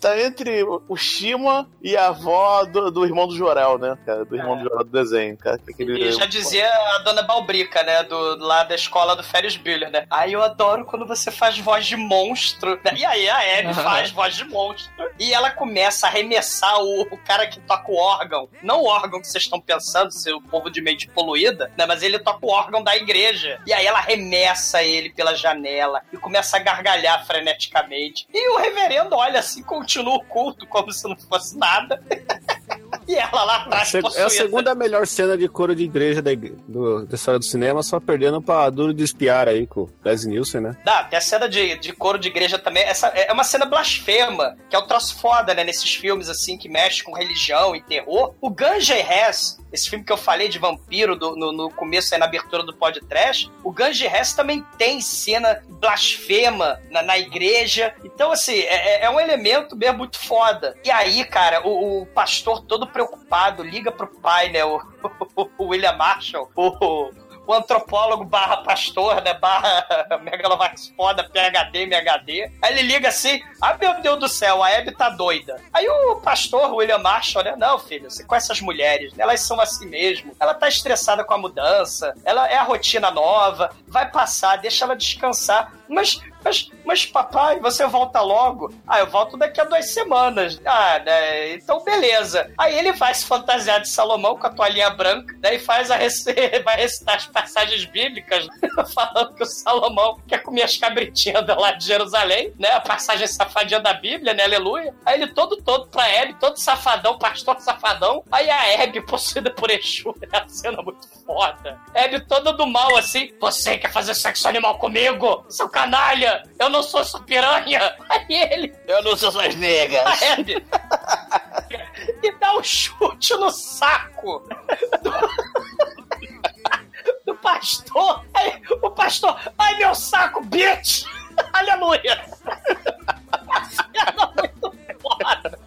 tá entre o Shima e a avó do, do irmão do Jorel, né, cara? Do irmão do Jorel do desenho, cara. que Aquele, E já dizia a dona Balbrica, né? Do, lá da escola do Férias Bueller, né? Aí eu adoro quando você faz voz de monstro. né? E aí a Abby faz voz de monstro. E ela começa a arremessar o, o cara que toca o órgão. Não o órgão que vocês estão pensando, seu povo de mente poluída, né? Mas ele toca o órgão da igreja. E aí ela arremessa ele pela janela e começa a gargalhar freneticamente. E o reverendo olha assim, continua o culto como se não fosse nada. e ela lá É atrás É a possuída. segunda melhor cena de coro de igreja da, do- da história do cinema, só perdendo pra Duro de Espiar aí com o Leslie Nielsen, né? Dá, tem a cena de, de coro de igreja também. Essa é uma cena blasfema, que é o troço foda, né? Nesses filmes, assim, que mexe com religião e terror. O Ganja e Hess esse filme que eu falei de vampiro do, no, no começo aí na abertura do podcast, o Ganji Hess também tem cena blasfema na, na igreja. Então, assim, é, é- é um elemento mesmo muito foda. E aí, cara, o, o pastor todo preocupado liga pro pai, né? O, o William Marshall, o, o antropólogo barra pastor, né? Barra Megalovax foda, PHD, MHD. Aí ele liga assim: ah, meu Deus do céu, a Abby tá doida. Aí o pastor, William Marshall, né? Não, filho, você com essas mulheres, né, elas são assim mesmo. Ela tá estressada com a mudança, ela é a rotina nova, vai passar, deixa ela descansar. Mas, mas, mas papai, você volta logo? Ah, eu volto daqui a duas semanas. Ah, né? Então beleza. Aí ele vai se fantasiar de Salomão com a toalhinha branca, daí faz a rece... vai recitar as passagens bíblicas, falando que o Salomão quer comer as cabritinhas lá de Jerusalém, né? A passagem safadinha da Bíblia, né? Aleluia. Aí ele todo todo pra Hebe, todo safadão, pastor safadão. Aí a Hebe, possuída por Exu, é a cena muito foda. Hebe toda do mal, assim. Você quer fazer sexo animal comigo? Seu canalha! Eu não sou sua piranha! Aí ele... Eu não sou suas negas. A Hebe... e dá um chute no saco do, do pastor. Aí o pastor... Ai, meu saco, bitch! Aleluia! Muito foda.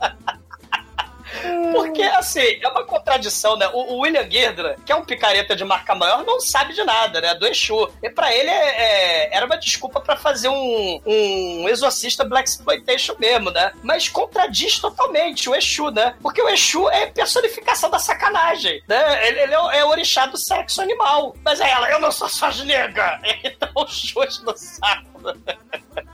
Porque, assim, é uma contradição, né? O, o William Girdler, que é um picareta de marca maior, não sabe de nada, né? Do Exu. E pra ele é, é- era uma desculpa pra fazer um, um exorcista Black Exploitation mesmo, né? Mas contradiz totalmente o Exu, né? Porque o Exu é personificação da sacanagem, né? Ele, ele é, é o orixá do sexo animal. Mas é ela, eu não sou sua nega! Então, chute no saco.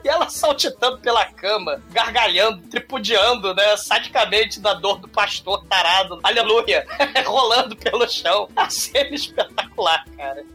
E ela saltitando pela cama, gargalhando, tripudiando, né? Sadicamente da dor do pastor tarado. Aleluia! Rolando pelo chão. A cena espetacular, cara.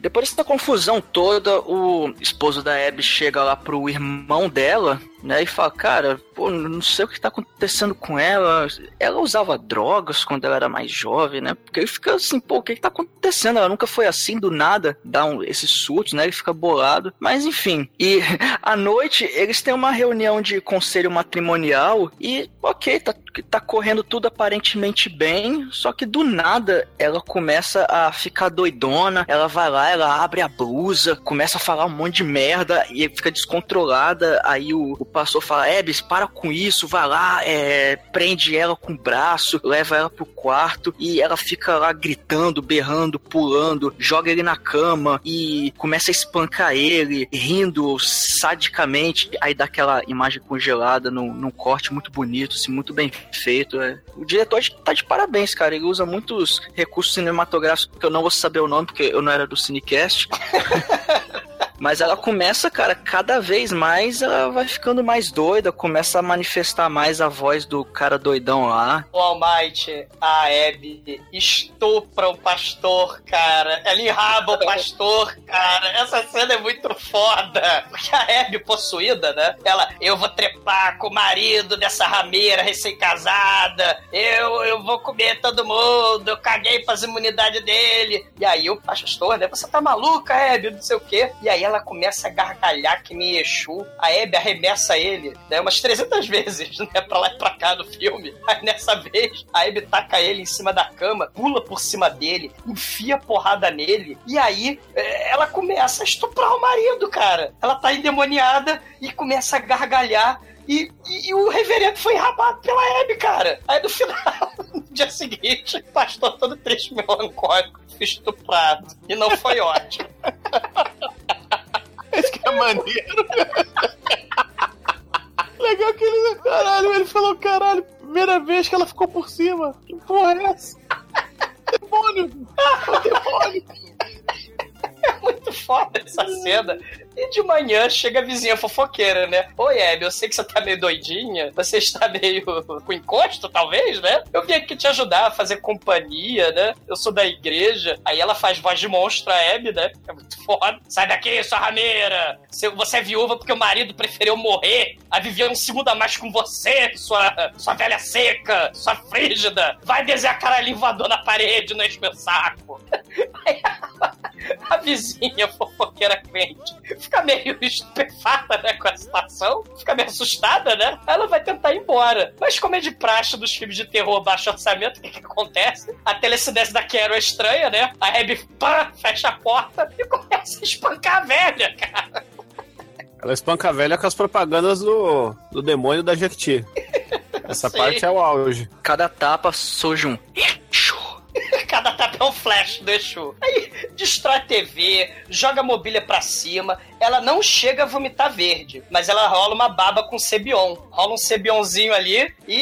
Depois dessa confusão toda, o esposo da Abby chega lá pro irmão dela, né, e fala, cara, pô, não sei o que tá acontecendo com ela. Ela usava drogas quando ela era mais jovem, né? Porque ele fica assim, pô, o que que tá acontecendo? Ela nunca foi assim do nada, dá um, esses surtos, né? Ele fica bolado. Mas enfim, e à noite eles têm uma reunião de conselho matrimonial e, ok, tá, tá correndo tudo aparentemente bem, só que do nada ela começa a ficar doidona, ela vai lá, ela abre a blusa, começa a falar um monte de merda e fica descontrolada. Aí o, o pastor fala: Ebis, para com isso, vai lá, é, prende ela com o braço, leva ela pro quarto e ela fica lá gritando, berrando, pulando, joga ele na cama e começa a espancar ele, rindo sadicamente. Aí dá aquela imagem congelada num, num corte muito bonito, assim, muito bem feito. é. O diretor tá de parabéns, cara. Ele usa muitos recursos cinematográficos que eu não vou saber o nome, porque eu não era do Cinecast. Mas ela começa, cara, cada vez mais ela vai ficando mais doida, começa a manifestar mais a voz do cara doidão lá. O Almighty, a Abby, estupra o pastor, cara. Ela enraba o pastor, cara. Essa cena é muito foda. Porque a Abby, possuída, né? Ela, eu vou trepar com o marido dessa rameira recém-casada. Eu, eu vou comer todo mundo. Eu caguei pras imunidades dele. E aí o pastor, né? Você tá maluca, Abby? Não sei o quê. E aí ela começa a gargalhar que nem Exu. A Abby arremessa ele, né? Umas 300 vezes, né? Pra lá e pra cá no filme. Aí nessa vez, a Abby taca ele em cima da cama, pula por cima dele, enfia porrada nele. E aí, é, ela começa a estuprar o marido, cara. Ela tá endemoniada e começa a gargalhar. E, e- e o reverendo foi enrabado pela Abby, cara. Aí no final, no dia seguinte, o pastor todo triste, melancólico, estuprado. E não foi ótimo. Maneiro. Legal que ele. Caralho, ele falou, caralho, primeira vez que ela ficou por cima. Que porra é essa? Demônio! Demônio! É muito foda essa cena. E de manhã chega a vizinha fofoqueira, né? Oi, Abby, eu sei que você tá meio doidinha. Você está meio com encosto, talvez, né? Eu vim aqui te ajudar a fazer companhia, né? Eu sou da igreja. Aí ela faz voz de monstro, a Abby, né? É muito foda. Sai daqui, sua rameira! Você- é viúva porque o marido preferiu morrer a viver um segundo a mais com você, sua, sua velha seca, sua frígida. Vai desenhar caralhinho voador na parede, não enche meu saco. a vizinha fofoqueira quente fica meio estupefata, né, com a situação, fica meio assustada, né? Ela vai tentar ir embora. Mas como é de praxe dos filmes de terror baixo orçamento, o que, que acontece? A telecinese da Carol é estranha, né? A Abby pá, fecha a porta e começa a espancar a velha, cara. Ela espanca a velha com as propagandas do, do demônio da Jequiti. Essa Sim. parte é o auge. Cada tapa surge um. Cada tapa é um flash do Exu. Aí destrói a TV, joga a mobília pra cima. Ela não chega a vomitar verde, mas ela rola uma baba com Cebion. Rola um Cebionzinho ali e,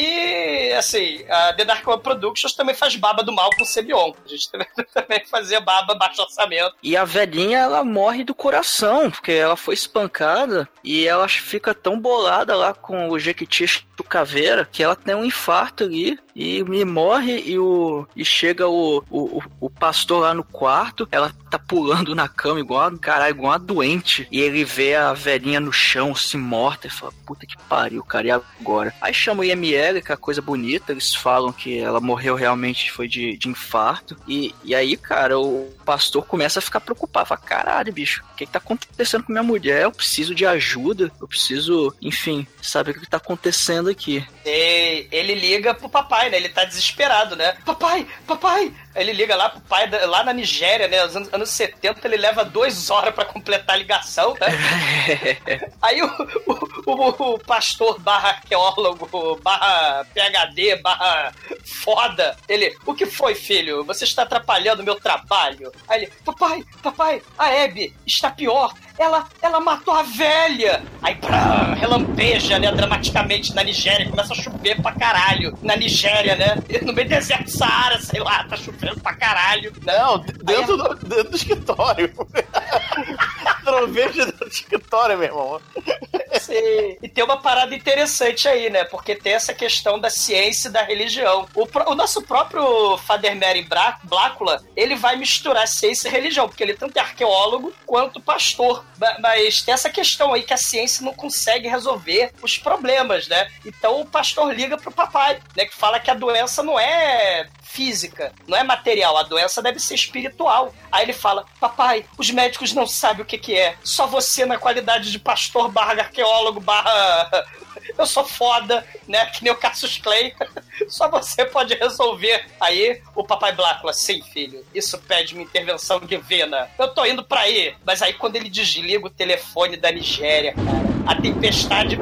assim, a The Dark One Productions também faz baba do mal com Cebion. A gente também, fazia baba baixo orçamento. E a velhinha, ela morre do coração, porque ela foi espancada e ela fica tão bolada lá com o Jequiti do Caveira que ela tem um infarto ali e me morre e o e chega o, o, o- o pastor lá no quarto, ela tá pulando na cama igual, caralho, igual uma doente. E ele vê a velhinha no chão, se morta, e fala, puta que pariu, cara, e agora? Aí chama o IML, que é a coisa bonita, eles falam que ela morreu realmente, foi de, de infarto. E, e aí, cara, o pastor começa a ficar preocupado, fala, caralho, bicho, o que, que tá acontecendo com minha mulher? Eu preciso de ajuda, eu preciso, enfim, saber o que tá acontecendo aqui. E ele liga pro papai, né? Ele tá desesperado, né? Papai, papai! Ele liga lá pro pai, da- lá na Nigéria, né? Nos anos, anos 70, ele leva duas horas pra completar a ligação, né? Aí o, o, o- o pastor barra arqueólogo, barra PHD, barra foda, ele, o que foi, filho? Você está atrapalhando o meu trabalho. Aí ele, papai, papai, a Abby está pior. Ela, ela matou a velha. Aí, brá, relampeja, né, dramaticamente na Nigéria. Começa a chover pra caralho. Na Nigéria, né? No meio do deserto Saara, sei lá, tá chovendo pra caralho. Não, dentro, do, dentro do escritório. Trovete dentro do escritório, meu irmão. Sim. E tem uma parada interessante aí, né? Porque tem essa questão da ciência e da religião. O, pró- o nosso próprio Father Mary Bra- Blácula, ele vai misturar ciência e religião, porque ele tanto é arqueólogo quanto pastor. Ma- Mas tem essa questão aí que a ciência não consegue resolver os problemas, né? Então o pastor liga pro papai, né? Que fala que a doença não é física, não é material, a doença deve ser espiritual. Aí ele fala: Papai, os médicos não sabem o que, que é. Só você, na qualidade de pastor barra arqueólogo barra. Eu sou foda, né? Que nem o Cassius Clay. Só você pode resolver. Aí o papai Blácula, sim, filho, isso pede uma intervenção divina. Eu tô indo pra aí. Mas aí quando ele desliga o telefone da Nigéria, cara, a tempestade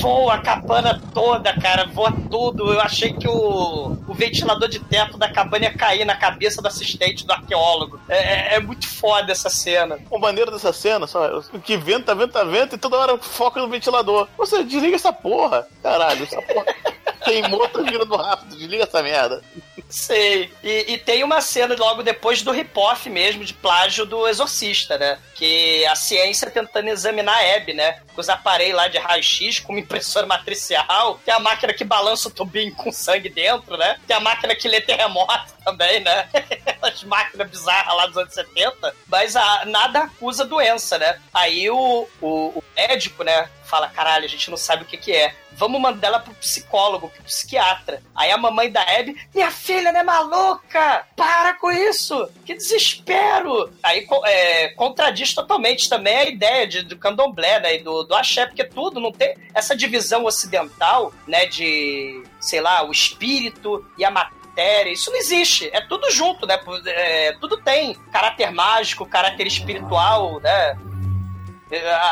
voa a cabana toda, cara, voa tudo. Eu achei que o, o ventilador de teto da cabana ia cair na cabeça do assistente do arqueólogo. É, é- é muito foda essa cena. O maneiro dessa cena, só, que venta, venta, venta e toda hora foca no ventilador. Você desliga essa porra. Caralho, essa porra. Queimou, tá virando rápido. Desliga essa merda. Sei. E, e tem uma cena logo depois do rip-off mesmo, de plágio do Exorcista, né? Que a ciência tentando examinar a Abby, né? Com os aparelhos lá de raio-x, com uma impressora matricial. Tem a máquina que balança o tubinho com sangue dentro, né? Tem a máquina que lê terremoto também, né? As máquinas bizarras lá dos anos 70. Mas a, nada acusa doença, né? Aí o, o, o médico, né? Fala, caralho, a gente não sabe o que que é. Vamos mandar ela pro psicólogo, pro psiquiatra. Aí a mamãe da Abby, minha filha não é maluca! Para com isso! Que desespero! Aí é, contradiz totalmente também a ideia de, do candomblé, né? E do, do axé, porque tudo não tem essa divisão ocidental, né? De, sei lá, o espírito e a matéria. Isso não existe. É tudo junto, né? É, tudo tem caráter mágico, caráter espiritual, né?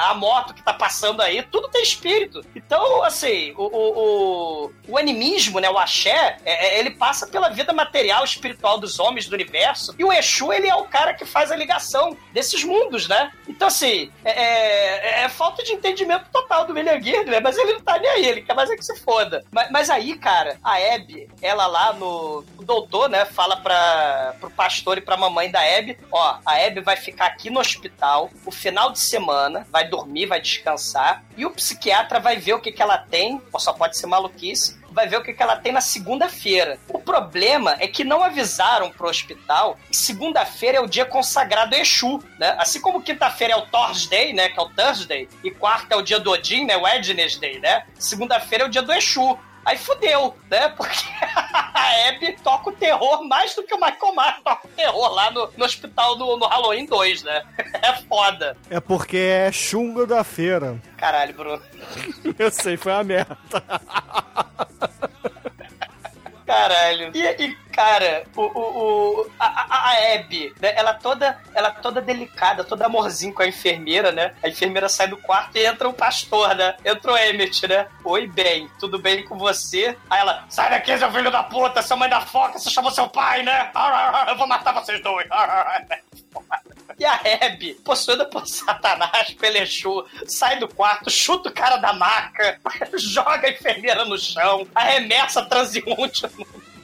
A moto que tá passando aí, tudo tem espírito. Então, assim, o, o, o, o animismo, né, o axé, é- é- ele passa pela vida material, espiritual dos homens do universo, e o Exu, ele é o cara que faz a ligação desses mundos, né? Então, assim, é, é- é falta de entendimento total do William Gierg, né? Mas ele não tá nem aí, ele quer mais é que se foda. Mas, mas aí, cara, a Abby, ela lá no... O doutor, né, fala pra, pro pastor e pra mamãe da Abby, ó, a Abby vai ficar aqui no hospital o final de semana, vai dormir, vai descansar, e o psiquiatra vai ver o que que ela tem, só pode ser maluquice, vai ver o que que ela tem na segunda-feira. O problema é que não avisaram pro hospital que segunda-feira é o dia consagrado a Exu, né? Assim como quinta-feira é o Thursday, né, que é o Thursday, e quarta é o dia do Odin, né, o Wednesday, né? Segunda-feira é o dia do Exu. Aí fudeu, né? Porque a Abby toca o terror mais do que o Michael Myers toca o terror lá no, no hospital no, no Halloween 2, né? É foda. É porque é chungo da feira. Caralho, Bruno. Eu sei, foi uma merda. Caralho. E, e, cara, o, o, o a, a, Abby, né, ela toda, ela toda delicada, toda amorzinho com a enfermeira, né? A enfermeira sai do quarto e entra o pastor, né? Entra o Emmett, né? Oi, bem, tudo bem com você? Aí ela, sai daqui, seu filho da puta, sua mãe da foca, você chamou seu pai, né? Eu vou matar vocês dois. E a Abby, possuída por Satanás, Pelechu, sai do quarto, chuta o cara da maca, joga a enfermeira no chão, arremessa transeunte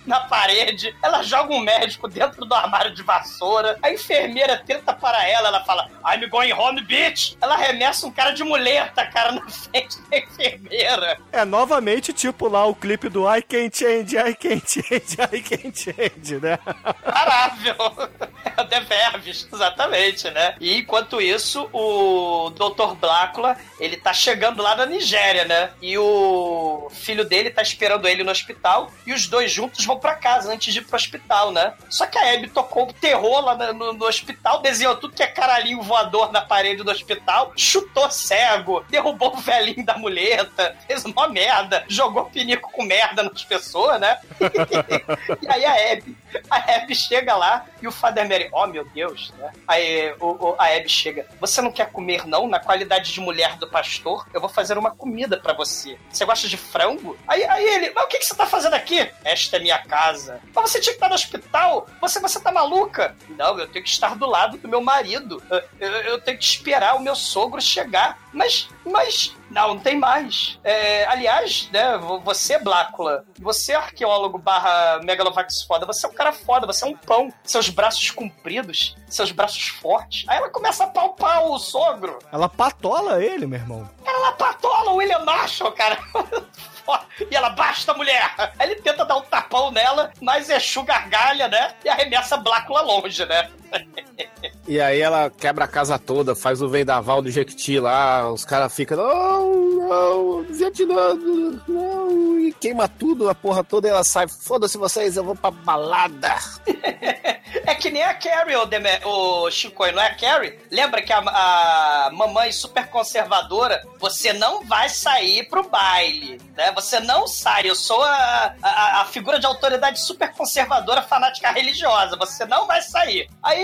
na parede, ela joga um médico dentro do armário de vassoura, a enfermeira tenta para ela, ela fala, I'm going home, bitch! Ela arremessa um cara de muleta, cara, na frente da enfermeira. É novamente tipo lá o clipe do I can change, I can change, I can change, né? Parável! É o The Verbs, exatamente, né? E enquanto isso, o Dr. Blácula, ele tá chegando lá na Nigéria, né? E o filho dele tá esperando ele no hospital e os dois juntos vão pra casa antes de ir pro hospital, né? Só que a Abby tocou terror lá no, no hospital, desenhou tudo que é caralhinho voador na parede do hospital, chutou cego, derrubou o velhinho da muleta, fez uma merda, jogou pinico com merda nas pessoas, né? e aí a Abby, a Abby chega lá e o Father Mary, oh meu Deus, né? Aí o, o, a Abby chega, você não quer comer não? Na qualidade de mulher do pastor, eu vou fazer uma comida para você. Você gosta de frango? Aí, aí ele, mas o que, que você tá fazendo aqui? Esta é minha casa. Mas você tinha que estar no hospital? Você, você tá maluca? Não, eu tenho que estar do lado do meu marido. Eu, eu, eu tenho que esperar o meu sogro chegar. Mas, mas, não, não tem mais. É, aliás, né, você, Blácula, você é arqueólogo barra megalovax foda, você é um cara foda, você é um pão. Seus braços compridos, seus braços fortes. Aí ela começa a palpar o sogro. Ela patola ele, meu irmão. Ela patola o William Marshall, cara. e ela basta a mulher. Aí ele tenta dar um tapão nela, mas Exu gargalha, né? E arremessa a Blácula longe, né? E aí ela quebra a casa toda, faz o vendaval do Jequiti lá, os caras ficam, não, não, Vietnã, não, e queima tudo, a porra toda, e ela sai, foda-se vocês, eu vou pra balada. é que nem a Carrie, o, Deme, o não é a Carrie? Lembra que a, a mamãe super conservadora, você não vai sair pro baile, né? Você não sai, eu sou a, a, a figura de autoridade super conservadora, fanática religiosa, você não vai sair. Aí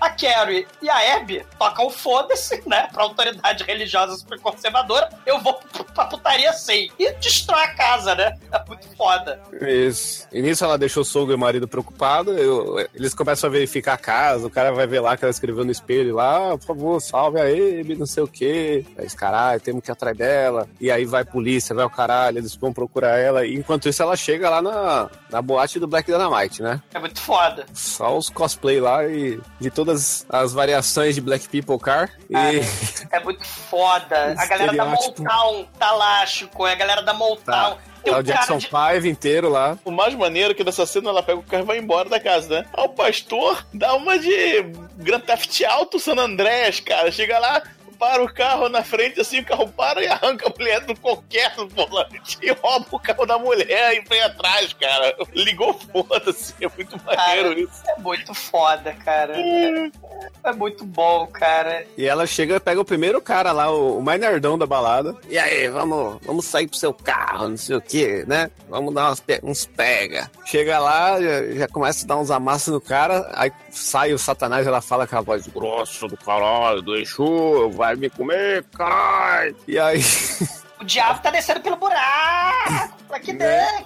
a Carrie e a Abby tocam foda-se, né? Pra autoridade religiosa super conservadora. Eu vou pra putaria sem. E destrói a casa, né? É muito foda. Isso. E nisso ela deixou o sogro e o marido preocupados. Eles começam a verificar a casa. O cara vai ver lá que ela escreveu no espelho lá, ah, por favor, salve a Abby, não sei o quê. Aí, caralho, temos que ir atrás dela. E aí vai polícia, vai o caralho, eles vão procurar ela. E enquanto isso, ela chega lá na, na boate do Black Dynamite, né? É muito foda. Só os cosplay lá e de todas as variações de Black People Car. E... É, é muito foda. a galera da Motown tá lá, Chico. É a galera da Motown. Tá. Tem o Jackson de... Five inteiro lá. O mais maneiro é que nessa cena ela pega o carro e vai embora da casa, né? Aí o pastor dá uma de Grand Theft Auto San Andreas, cara. Chega lá, para o carro na frente, assim, o carro para e arranca a mulher do qualquer volante e rouba o carro da mulher e vem atrás, cara. Ligou foda-se, é muito maneiro cara, isso. É muito foda, cara. É, é, muito bom, cara. E ela chega e pega o primeiro cara lá, o, o mais nerdão da balada. E aí, vamos, vamos sair pro seu carro, não sei o que, né? Vamos dar umas, uns pega. Chega lá, já, já começa a dar uns amassos no cara, aí sai o satanás, ela fala com a voz grossa do caralho, do Exu, vai me comer, caralho. E aí... O diabo tá descendo pelo buraco, pra que né?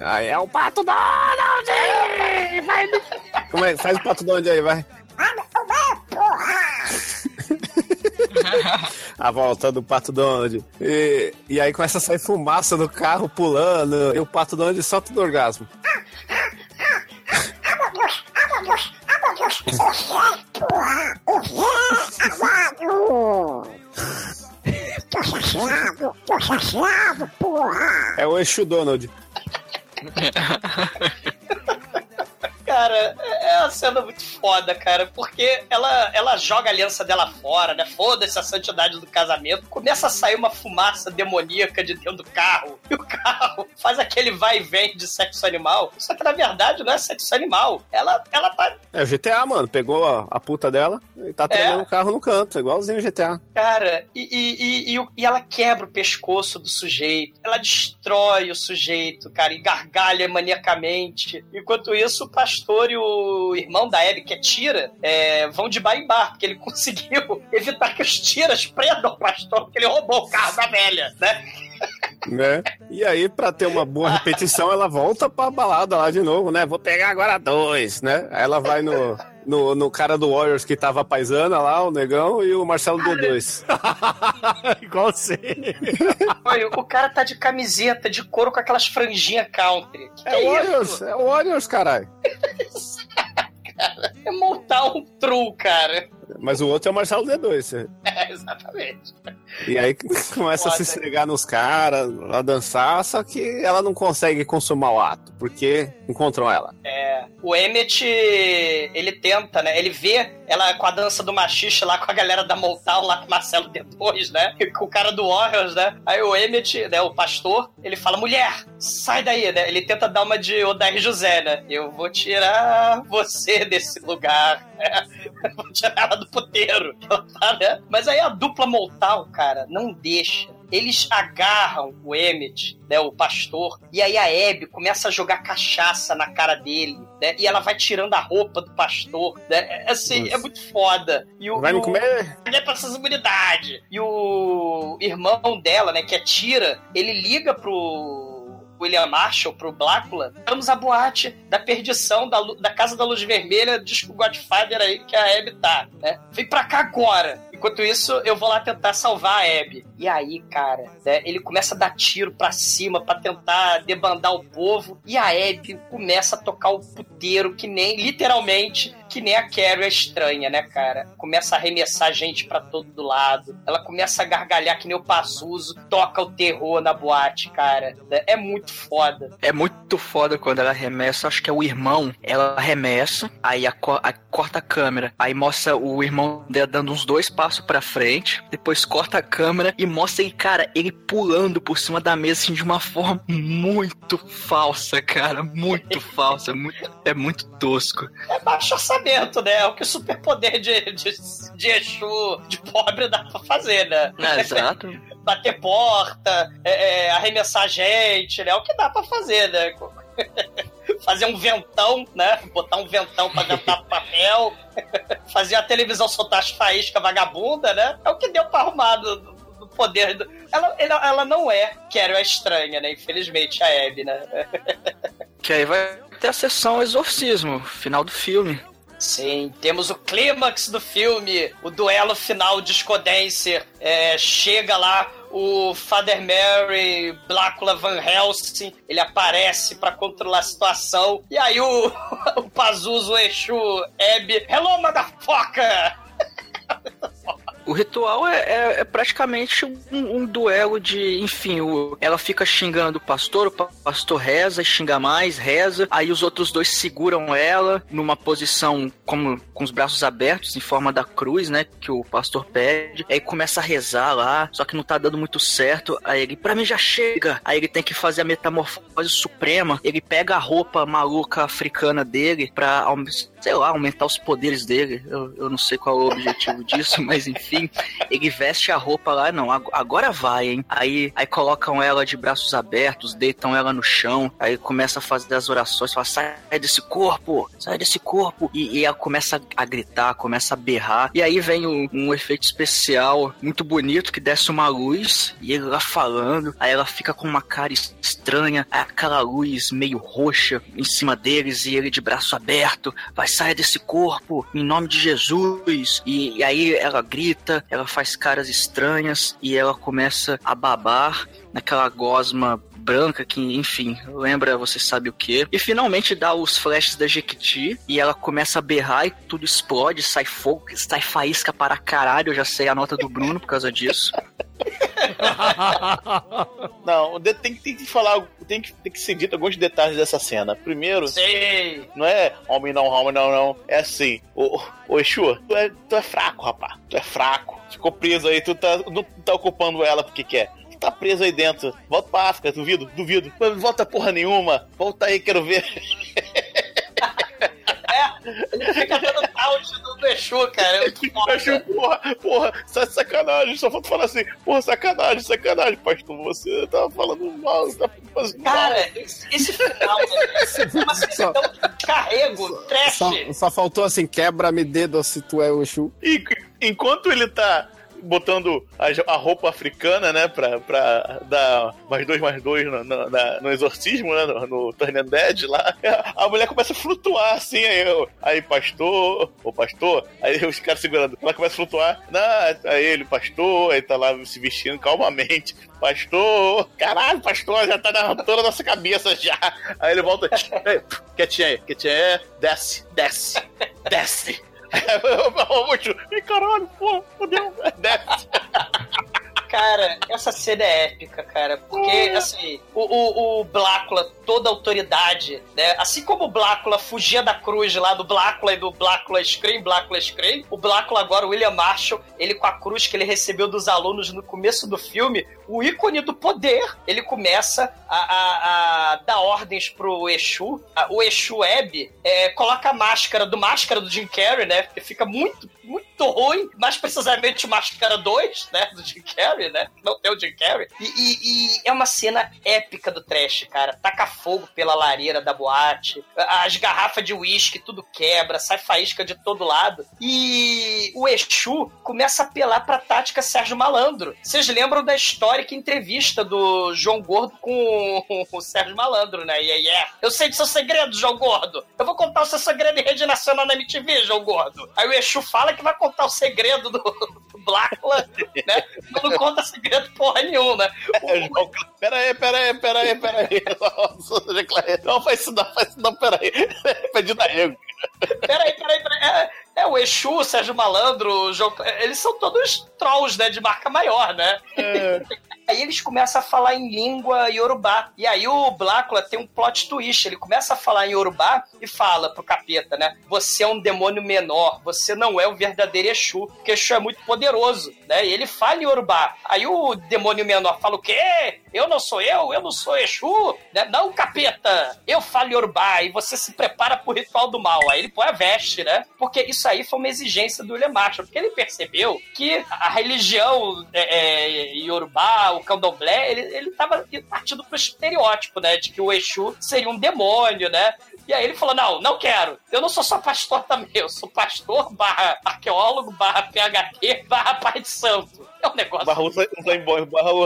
Aí é o Pato Donald! Vai... Como é? Faz o Pato Donald aí, vai. a volta do Pato Donald. E, e aí começa a sair fumaça do carro pulando. E o Pato Donald solta do orgasmo. Tô chateado, tô chateado, porra! É o Exu Donald. Cara, é uma cena muito foda, cara, porque ela, ela joga a aliança dela fora, né? Foda-se a santidade do casamento. Começa a sair uma fumaça demoníaca de dentro do carro. E o carro faz aquele vai e vem de sexo animal. Só que na verdade não é sexo animal. Ela, ela tá. É o GTA, mano. Pegou a, a puta dela e tá treinando É. o carro no canto, igualzinho o GTA. Cara, e, e, e, e ela quebra o pescoço do sujeito. Ela destrói o sujeito, cara, e gargalha maniacamente. Enquanto isso, o pastor e o irmão da Abby, que é Tira, é, vão de bar em bar, porque ele conseguiu evitar que os tiras prendam o pastor, porque ele roubou o carro da velha, né? Né? E aí, pra ter uma boa repetição, ela volta pra balada lá de novo, né? Vou pegar agora dois, né? Aí ela vai no, no, no cara do Warriors que tava paisana lá, o negão, e o Marcelo D2. Igual você. Olha, o cara tá de camiseta, de couro com aquelas franjinhas country. Que É o é Warriors, isso? é o Warriors, caralho. É montar um true, cara. Mas o outro é o Marcelo D2. É, exatamente. E aí começa a se Foda. esfregar nos caras, a dançar, só que ela não consegue consumar o ato, porque encontram ela. É, o Emmett, ele tenta, né? Ele vê ela com a dança do machixe lá com a galera da Motown, lá com o Marcelo D2, né? Com o cara do Warriors, né? Aí o Emmett, né, o pastor, ele fala, mulher, sai daí, né? Ele tenta dar uma de Odair José, né? Eu vou tirar você desse lugar. Né? Eu vou tirar ela do puteiro. Tá, né? Mas aí a dupla Motown, cara, não deixa. Eles agarram o Emmett, né, o pastor, e aí a Abby começa a jogar cachaça na cara dele, né? E ela vai tirando a roupa do pastor, né? É, Assim, Nossa. é muito foda. E o, Vai me comer? Ele é pra essas imunidades. E o irmão dela, né, que é Tira, ele liga pro William Marshall, pro Blácula, vamos à boate da perdição da, da Casa da Luz Vermelha, diz o Godfather aí que a Abby tá, né? Vem pra cá agora! Enquanto isso, eu vou lá tentar salvar a Abby. E aí, cara, né, ele começa a dar tiro pra cima pra tentar debandar o povo. E a Abby começa a tocar o puteiro que nem, literalmente, que nem a Carrie é estranha, né, cara? Começa a arremessar gente pra todo lado. Ela começa a gargalhar que nem o Pazuzu. Toca o terror na boate, cara. É muito foda. É muito foda quando ela arremessa, acho que é o irmão. Ela arremessa, aí a, a- corta a câmera, aí mostra o irmão dando uns dois passos pra frente, depois corta a câmera e mostra ele, cara, ele pulando por cima da mesa assim, de uma forma muito falsa, cara, muito falsa, muito, é muito tosco. É baixo né? É o que o superpoder de, de, de Exu de pobre dá pra fazer, né? É, exato. Bater porta, é, é, arremessar gente, né? É o que dá pra fazer, né? Fazer um ventão, né? Botar um ventão pra dentro do papel. Fazer a televisão soltar as faíscas vagabunda, né? É o que deu pra arrumar do, do- do poder. Do... Ela, ela, ela não é Quero é estranha, né? Infelizmente, a Abby, né? Que aí vai ter a sessão exorcismo, final do filme. Sim, temos o clímax do filme, o duelo final de Scodenser. É, chega lá o Father Mary, Blácula Van Helsing, ele aparece pra controlar a situação. E aí o, o Pazuzu Exu Abby, hello motherfucker! O ritual é, é- é praticamente um, um duelo de, enfim, o- ela fica xingando o pastor, o pa- pastor reza, xinga mais, reza, aí os outros dois seguram ela numa posição como com os braços abertos em forma da cruz, né, que o pastor pede, aí começa a rezar lá, só que não tá dando muito certo, aí ele, pra mim já chega, aí ele tem que fazer a metamorfose suprema, ele pega a roupa maluca africana dele pra, sei lá, aumentar os poderes dele, eu, eu não sei qual é o objetivo disso, mas enfim, ele veste a roupa lá, não, ag- agora vai, hein? Aí, aí colocam ela de braços abertos, deitam ela no chão, aí começa a fazer as orações, fala, sai desse corpo, sai desse corpo, e, e ela começa a gritar, começa a berrar, e aí vem um, um efeito especial muito bonito que desce uma luz, e ele lá falando, aí ela fica com uma cara estranha, aquela luz meio roxa em cima deles, e ele de braço aberto, vai sair desse corpo, em nome de Jesus, e, e aí ela grita, ela faz caras estranhas, e ela começa a babar naquela gosma branca que, enfim, lembra você sabe o que. E finalmente dá os flashes da Jequiti e ela começa a berrar e tudo explode, sai fogo, sai faísca para caralho. Eu já sei a nota do Bruno por causa disso. Não, tem, tem que falar, tem que, tem que ser dito alguns detalhes dessa cena. Primeiro, Sei. não é homem não, homem não, não. É assim, ô, ô Exu, tu é, tu é fraco, rapaz. Tu é fraco. Ficou preso aí, tu tá, não tá ocupando ela porque quer. Tá preso aí dentro. Volta pra África, duvido, duvido. Mas Volta porra nenhuma. Volta aí, quero ver. Ele fica dando out do, do Exu, cara. É. Exu, porra, porra, isso é sacanagem. Só falta falar assim, porra, sacanagem, sacanagem, pastor. Você tá falando mal, você tá fazendo mal. Cara, esse, esse final, é de carrego, trash. Só, só faltou assim, quebra-me dedo se tu é o Exu. E enquanto ele tá botando a, a roupa africana, né, pra, pra dar mais dois, mais dois no, no, na- no exorcismo, né, no, no Turn Dead lá, a mulher começa a flutuar assim, aí, eu, aí pastor, o pastor, aí os caras segurando, ela começa a flutuar, não, aí ele, pastor, aí tá lá se vestindo calmamente, pastor, caralho, pastor, já tá na toda a nossa cabeça já, aí ele volta, "Ei, quietinha aí, quietinha aí, desce, desce, desce. Ih, caralho, pô, fodeu, desce. Cara, essa cena é épica, cara. Porque, assim, o, o, o Blácula, toda a autoridade, né? Assim como o Blácula fugia da cruz lá do Blácula e do Blácula Scream, Blácula Scream, o Blácula agora, o William Marshall, ele com a cruz que ele recebeu dos alunos no começo do filme, o ícone do poder, ele começa a, a, a dar ordens pro Exu. O Exu Ebb é, coloca a máscara do máscara do Jim Carrey, né? Porque fica muito, muito ruim. Mais precisamente o Máscara 2, né? Do Jim Carrey, né? Não tem o Jim Carrey. E, e- e é uma cena épica do trash, cara. Taca fogo pela lareira da boate. As garrafas de uísque, tudo quebra, sai faísca de todo lado. E o Exu começa a apelar pra tática Sérgio Malandro. Vocês lembram da histórica entrevista do João Gordo com o Sérgio Malandro, né? E aí é. Eu sei do seu segredo, João Gordo. Eu vou contar o seu segredo em rede nacional na MTV, João Gordo. Aí o Exu fala que vai contar o segredo do, do Blácula, né? Não conta segredo porra nenhuma, né? Pera aí, pera aí, pera aí, pera aí. Não, faz isso não, faz isso não, pera aí. Pedido arrego. Peraí, peraí, peraí. É, é o Exu, o Sérgio Malandro, o João... eles são todos trolls, né? De marca maior, né? Aí eles começam a falar em língua iorubá. E aí o Blácula tem um plot twist. Ele começa a falar em iorubá e fala pro capeta, né? Você é um demônio menor, você não é o verdadeiro Exu, porque Exu é muito poderoso, né? E ele fala em iorubá. Aí o demônio menor fala o quê? Eu não sou eu, eu não sou Exu, né? Não, capeta, eu falo iorubá e você se prepara pro ritual do mal. Aí ele põe a veste, né? Porque isso aí foi uma exigência do William Marshall, porque ele percebeu que a religião é, é, iorubá, o candomblé, ele, ele tava partindo pro estereótipo, né? De que o Exu seria um demônio, né? E aí ele falou: não, não quero. Eu não sou só pastor também, eu sou pastor barra arqueólogo, barra PHD, barra pai de santo. É um negócio. Barra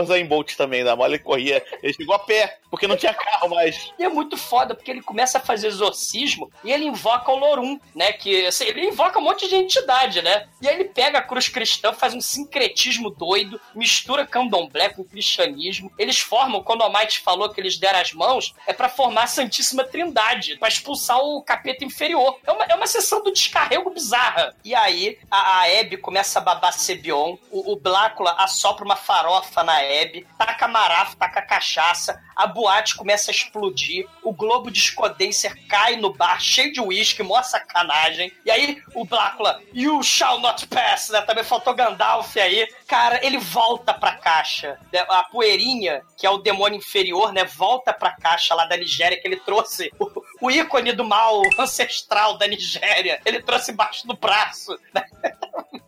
Zayn Bolt- também, da mole ele corria. Ele chegou a pé, porque não tinha carro mais. E é muito foda, porque ele começa a fazer exorcismo e ele invoca o Lorum, né? Que assim, ele invoca um monte de entidade, né? E aí ele pega a cruz cristã, faz um sincretismo doido, mistura candomblé com cristianismo. Eles formam, quando o Almighty falou que eles deram as mãos, é pra formar a Santíssima Trindade, pra expulsar o capeta inferior. É uma, é uma sessão do descarrego bizarra. E aí a, a Abby começa a babar Sebion, o, o Blácula assopra uma farofa na Abby, taca marafo, taca cachaça, a boate começa a explodir, o globo de Scodenser cai no bar cheio de uísque, mó sacanagem. E aí o Blácula, you shall not pass, né? Também faltou Gandalf aí. Cara, ele volta pra caixa. A poeirinha, que é o demônio inferior, né? Volta pra caixa lá da Nigéria que ele trouxe. O, o ícone do mal ancestral da Nigéria. Ele trouxe embaixo do braço, né?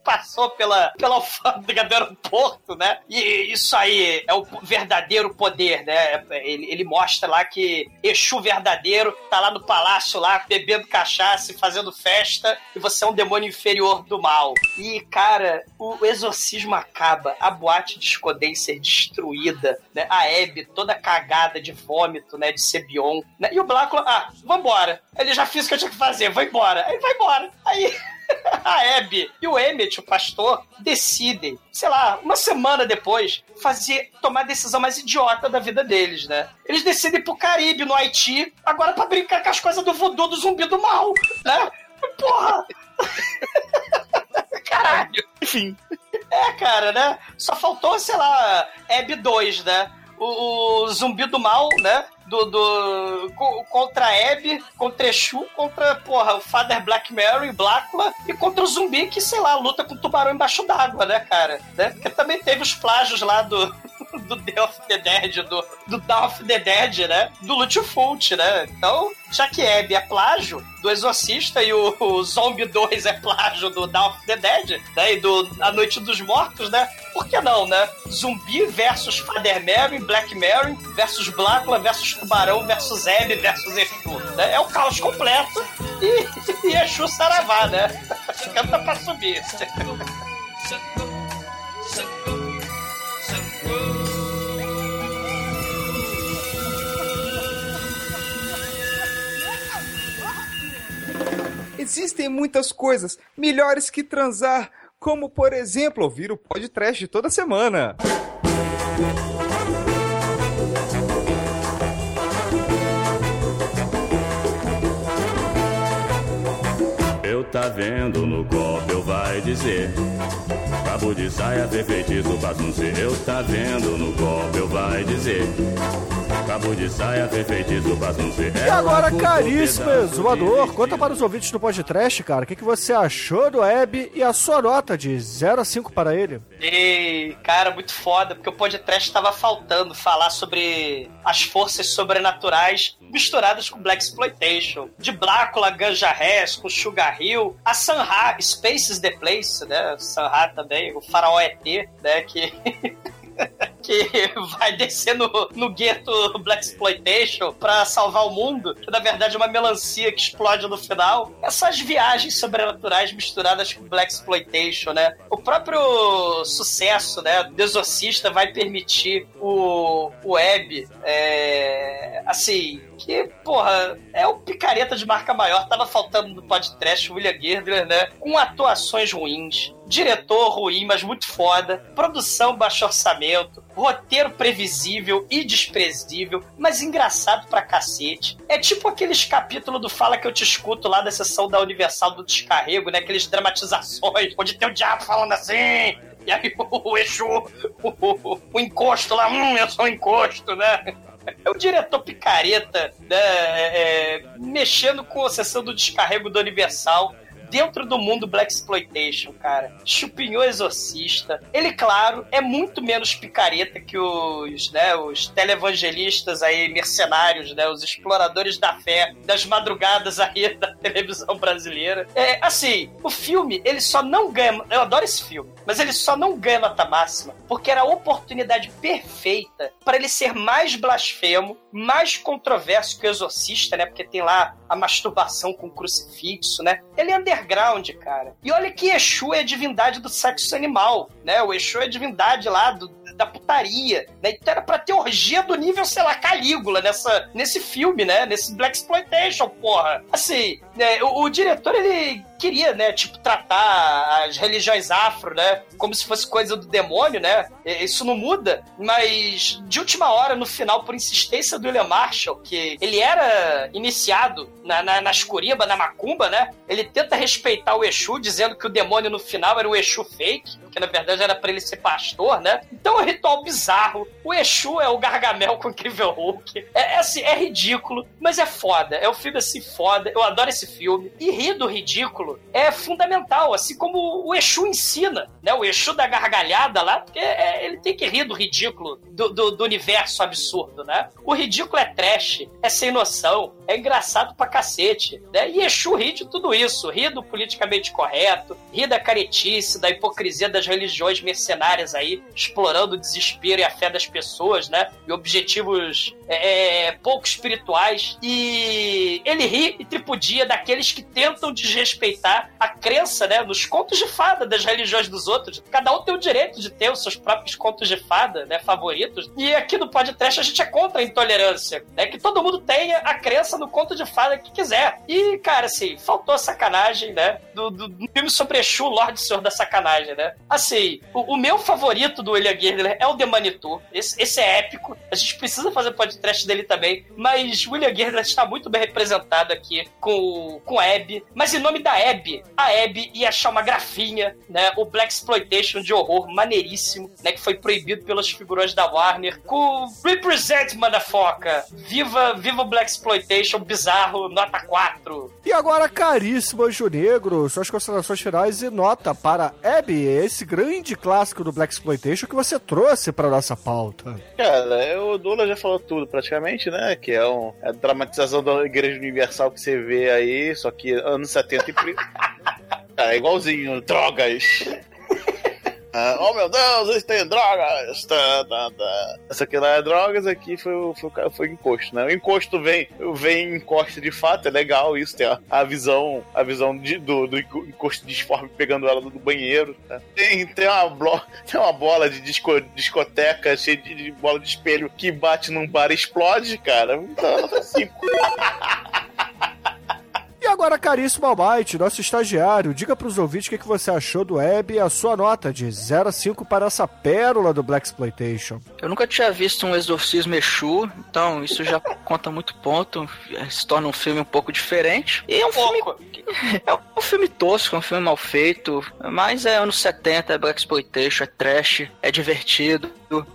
passou pela, pela alfândega do aeroporto, né? E isso aí é o verdadeiro poder, né? Ele, ele mostra lá que Exu verdadeiro tá lá no palácio lá, bebendo cachaça e fazendo festa, e você é um demônio inferior do mal. E, cara, o exorcismo acaba, a boate de Scodenser destruída, né? A Abby toda cagada de vômito, né? De Sebion, né? E o Blácula, ah, vambora. Ele já fez o que eu tinha que fazer, vai embora. Aí vai embora. Aí a Abby e o Emmett, o pastor, decidem, sei lá, uma semana depois, fazer, tomar a decisão mais idiota da vida deles, né? Eles decidem ir pro Caribe, no Haiti, agora pra brincar com as coisas do voodoo do zumbi do mal, né? Porra! Caralho! Enfim. É, cara, né? Só faltou, sei lá, Eb 2, né? O, o zumbi do mal, né? Do, do, co- contra Abby, contra Exu, contra, porra, o Father Black Mary, Blácula, e contra o zumbi que, sei lá, luta com o tubarão embaixo d'água, né, cara? Né? Porque também teve os plágios lá do, do Day of the Dead, do, do Dawn of the Dead, né? Do Lutfult, né? Então, já que Abby é plágio do Exorcista e o, o Zombie 2 é plágio do Dawn of the Dead, né? E do A Noite dos Mortos, né? Por que não, né? Zumbi versus Father Mary, Black Mary versus Blácula versus Tubarão versus Abby versus Exu, né? É o caos completo e, e Exu Saravá, né? Canta pra subir. Existem muitas coisas melhores que transar, como por exemplo ouvir o podcast toda semana. Tá vendo no copo, eu vai dizer. Cabo de saia, ver feitiço, bagunce. Eu tá vendo no copo, eu vai dizer. Cabo de saia, ver feitiço, bagunce. E agora, caríssimo exumador, conta para os ouvintes do podcast, cara, o que, que você achou do Web e a sua nota de 0 a 5 para ele? E, cara, muito foda, porque o podcast tava faltando falar sobre as forças sobrenaturais misturadas com Black Exploitation. De Blácula, Ganja Rez, com Sugar Hill, a Sanha, Spaces the Place, né? Sanha também, o faraó ET, né? Que. que vai descer no, no gueto Black Exploitation pra salvar o mundo, que na verdade é uma melancia que explode no final. Essas viagens sobrenaturais misturadas com Black Exploitation, né? O próprio sucesso, né, do Exorcista vai permitir o, o Web, é, assim, que, porra, é o picareta de marca maior, tava faltando no podcast William Girdler, né? Com atuações ruins, diretor ruim, mas muito foda, produção baixo orçamento, roteiro previsível e desprezível, mas engraçado pra cacete. É tipo aqueles capítulos do Fala que eu te escuto lá da sessão da Universal do Descarrego, né? Aqueles dramatizações, onde tem o diabo falando assim, e aí o, Exu, o, o, o encosto lá, hum, eu sou um encosto, né? É o diretor picareta, né? é, é, mexendo com a sessão do descarrego do Universal dentro do mundo Black Exploitation, cara. Chupinhou Exorcista. Ele, claro, é muito menos picareta que os, né, os televangelistas aí, mercenários, né, os exploradores da fé, das madrugadas aí da televisão brasileira. É, assim, o filme, ele só não ganha, eu adoro esse filme, mas ele só não ganha nota máxima porque era a oportunidade perfeita para ele ser mais blasfemo, mais controverso que o Exorcista, né, porque tem lá a masturbação com crucifixo, né? Ele é underground, cara. E olha que Exu é divindade do sexo animal, né? O Exu é divindade lá do, da putaria, né? Então era pra ter orgia do nível, sei lá, Calígula nessa, nesse filme, né? Nesse Black Exploitation, porra. Assim, né? o, o diretor, ele queria, né, tipo, tratar as religiões afro, né, como se fosse coisa do demônio, né, isso não muda, mas de última hora, no final, por insistência do William Marshall, que ele era iniciado na, na, na na macumba, né, ele tenta respeitar o Exu, dizendo que o demônio no final era o Exu fake, que na verdade era pra ele ser pastor, né, então é um ritual bizarro, o Exu é o Gargamel com o Incrível Hulk, é, é assim, é ridículo, mas é foda, é um filme assim foda, eu adoro esse filme, e rir do ridículo é fundamental, assim como o Exu ensina, né? O Exu da gargalhada lá, porque é, ele tem que rir do ridículo do, do, do, universo absurdo, né? O ridículo é trash, é sem noção, é engraçado pra cacete, né? E Exu ri de tudo isso, ri do politicamente correto, ri da caretice, da hipocrisia das religiões mercenárias aí, explorando o desespero e a fé das pessoas, né? E objetivos é, pouco espirituais. E ele ri e tripudia daqueles que tentam desrespeitar a crença, né, nos contos de fada das religiões dos outros. Cada um tem o direito de ter os seus próprios contos de fada, né, favoritos. E aqui no podcast a gente é contra a intolerância, né, que todo mundo tenha a crença no conto de fada que quiser. E, cara, assim, faltou a sacanagem, né, do, do, do filme sobre Exu, Lorde Senhor da Sacanagem, né. Assim, o, o meu favorito do William Girdler é o The Manitou. Esse, esse é épico. A gente precisa fazer podcast trash dele também. Mas William Gardner está muito bem representado aqui com, com a Abby. Mas em nome da Abby, a Abby ia achar uma grafinha, né? O Black Exploitation de horror maneiríssimo, né? Que foi proibido pelas figuras da Warner. Com Represent, motherfucker! Viva, viva o Black Exploitation bizarro, nota 4. E agora, caríssimo Anjo Negro, suas considerações finais e nota para Abby, esse grande clássico do Black Exploitation que você trouxe para nossa pauta. Cara, o Dula já falou tudo praticamente, né? Que é, um, é a dramatização da Igreja Universal que você vê aí, só que anos 70 e. É igualzinho, drogas. Ah, oh meu Deus, eles têm drogas! Tá, tá, tá. Essa aqui lá é drogas, aqui foi, o- foi, ca- foi encosto, né? O encosto vem, vem encosto de fato, é legal isso, tem a, a visão, a visão de- do, do encosto disforme pegando ela do, do banheiro. né? Tem, tem, uma blo- tem uma bola de disco- discoteca cheia de, de bola de espelho que bate num bar e explode, cara. Então, nota cinco. E agora, caríssimo Almighty, nosso estagiário, diga pros ouvintes o que, que você achou do Abby e a sua nota de 0 a 5 para essa pérola do Black Exploitation. Eu nunca tinha visto um exorcismo Exu, então isso já conta muito ponto, se torna um filme um pouco diferente. E é um filme. É um filme tosco, é um filme mal feito, mas é anos 70, é Black Exploitation, é trash, é divertido,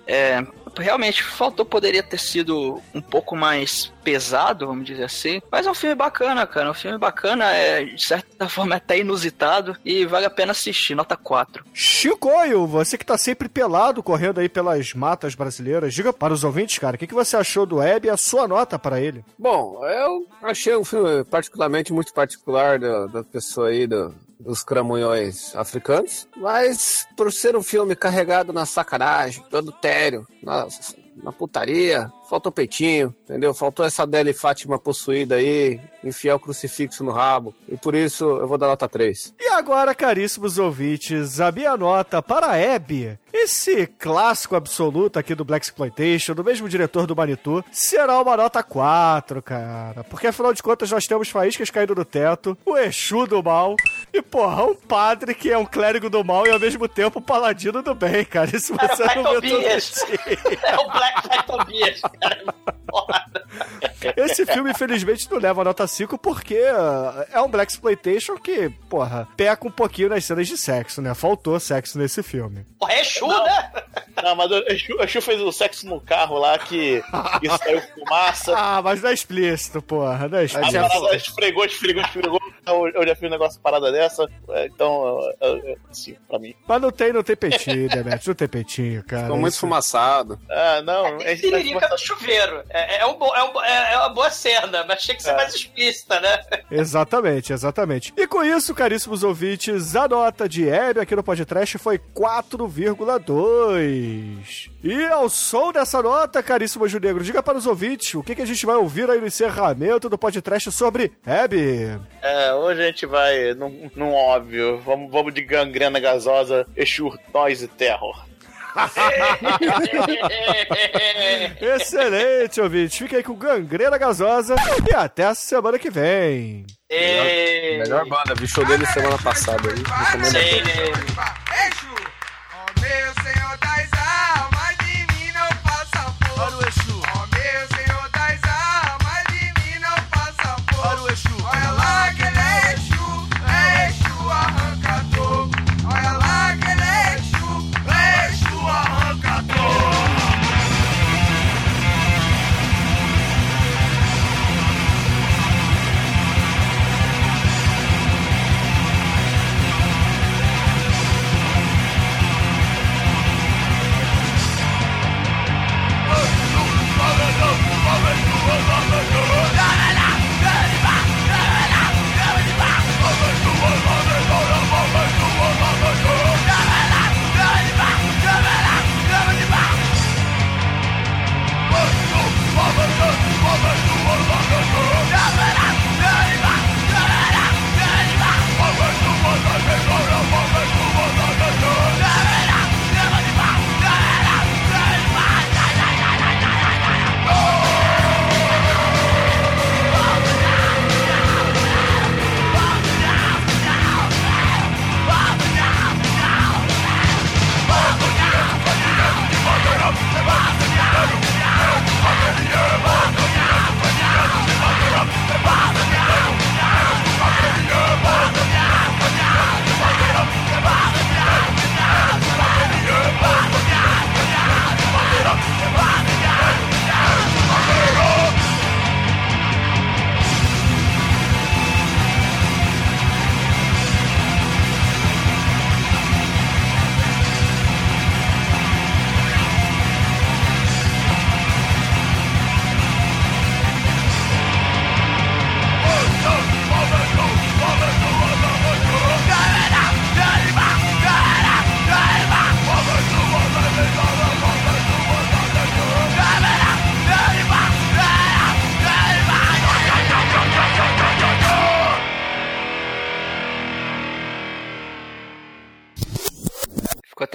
é. Realmente, faltou, poderia ter sido um pouco mais pesado, vamos dizer assim. Mas é um filme bacana, cara. Um filme bacana, é, de certa forma, até inusitado e vale a pena assistir. Nota 4. Chicoio, você que tá sempre pelado, correndo aí pelas matas brasileiras, diga para os ouvintes, cara, o que, que você achou do Abby e a sua nota para ele? Bom, eu achei um filme particularmente muito particular da, da pessoa aí, do, dos cramunhões africanos, mas por ser um filme carregado na sacanagem, do adultério, na, na putaria, faltou peitinho, entendeu? Faltou essa Adele Fátima possuída aí, enfiar o crucifixo no rabo, e por isso eu vou dar nota 3. E agora, caríssimos ouvintes, a minha nota para Abby, esse clássico absoluto aqui do Black Exploitation, do mesmo diretor do Manitou, será uma nota 4, cara. Porque afinal de contas nós temos faíscas caindo do teto, o Exu do mal, e porra, um padre que é um clérigo do mal e ao mesmo tempo um paladino do bem, cara. Isso você Vai, não vê todo. É o Black Tobias, cara. Esse filme, infelizmente, não leva a nota 5 porque é um Black Exploitation que, porra, peca um pouquinho nas cenas de sexo, né? Faltou sexo nesse filme. Porra, é Exu, né? Não, mas o Exu, o fez o sexo no carro lá que, que saiu fumaça. Ah, mas não é explícito, porra. Não é A explícito. parada esfregou, esfregou, esfregou. Eu, eu já fiz um negócio parada dessa. é, Então, é, é, sim, pra mim. Mas não tem, não tem peitinho, Demet. Não tem peitinho, cara. Ficou muito Isso- fumaçado. Ah, não. É, Tiririca no chuveiro. É, é, um bo- é, um bo- é- é uma boa cena, mas tinha que ser mais explícita, né? Exatamente, exatamente. E com isso, caríssimos ouvintes, a nota de Hebe aqui no podcast foi 4,2. E ao som dessa nota, caríssimo Anjo Negro, diga para os ouvintes o que, que a gente vai ouvir aí no encerramento do podcast sobre Hebe. É, hoje a gente vai num, num óbvio. Vamos, vamos de gangrena gasosa, Exu, Noise Terror. Excelente, ouvintes. Fica aí com gangrena gasosa e até a semana que vem. Ei. Melhor banda, vi show dele semana passada aí. Sim. Exu, ó meu Senhor das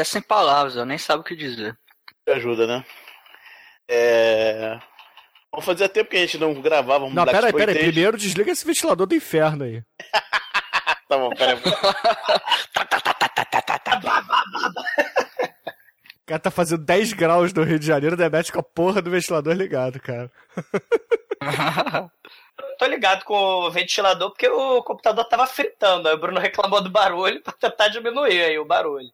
sem palavras, eu nem sabe o que dizer. Ajuda, né? É. Vamos fazer tempo que a gente não gravava um Não, Black peraí, peraí. Primeiro desliga esse ventilador do inferno aí. Tá bom, peraí. O cara tá fazendo 10 graus no Rio de Janeiro, demete com a porra do ventilador ligado, cara. Tô ligado com o ventilador porque o computador tava fritando. Aí o Bruno reclamou do barulho pra tentar diminuir aí o barulho.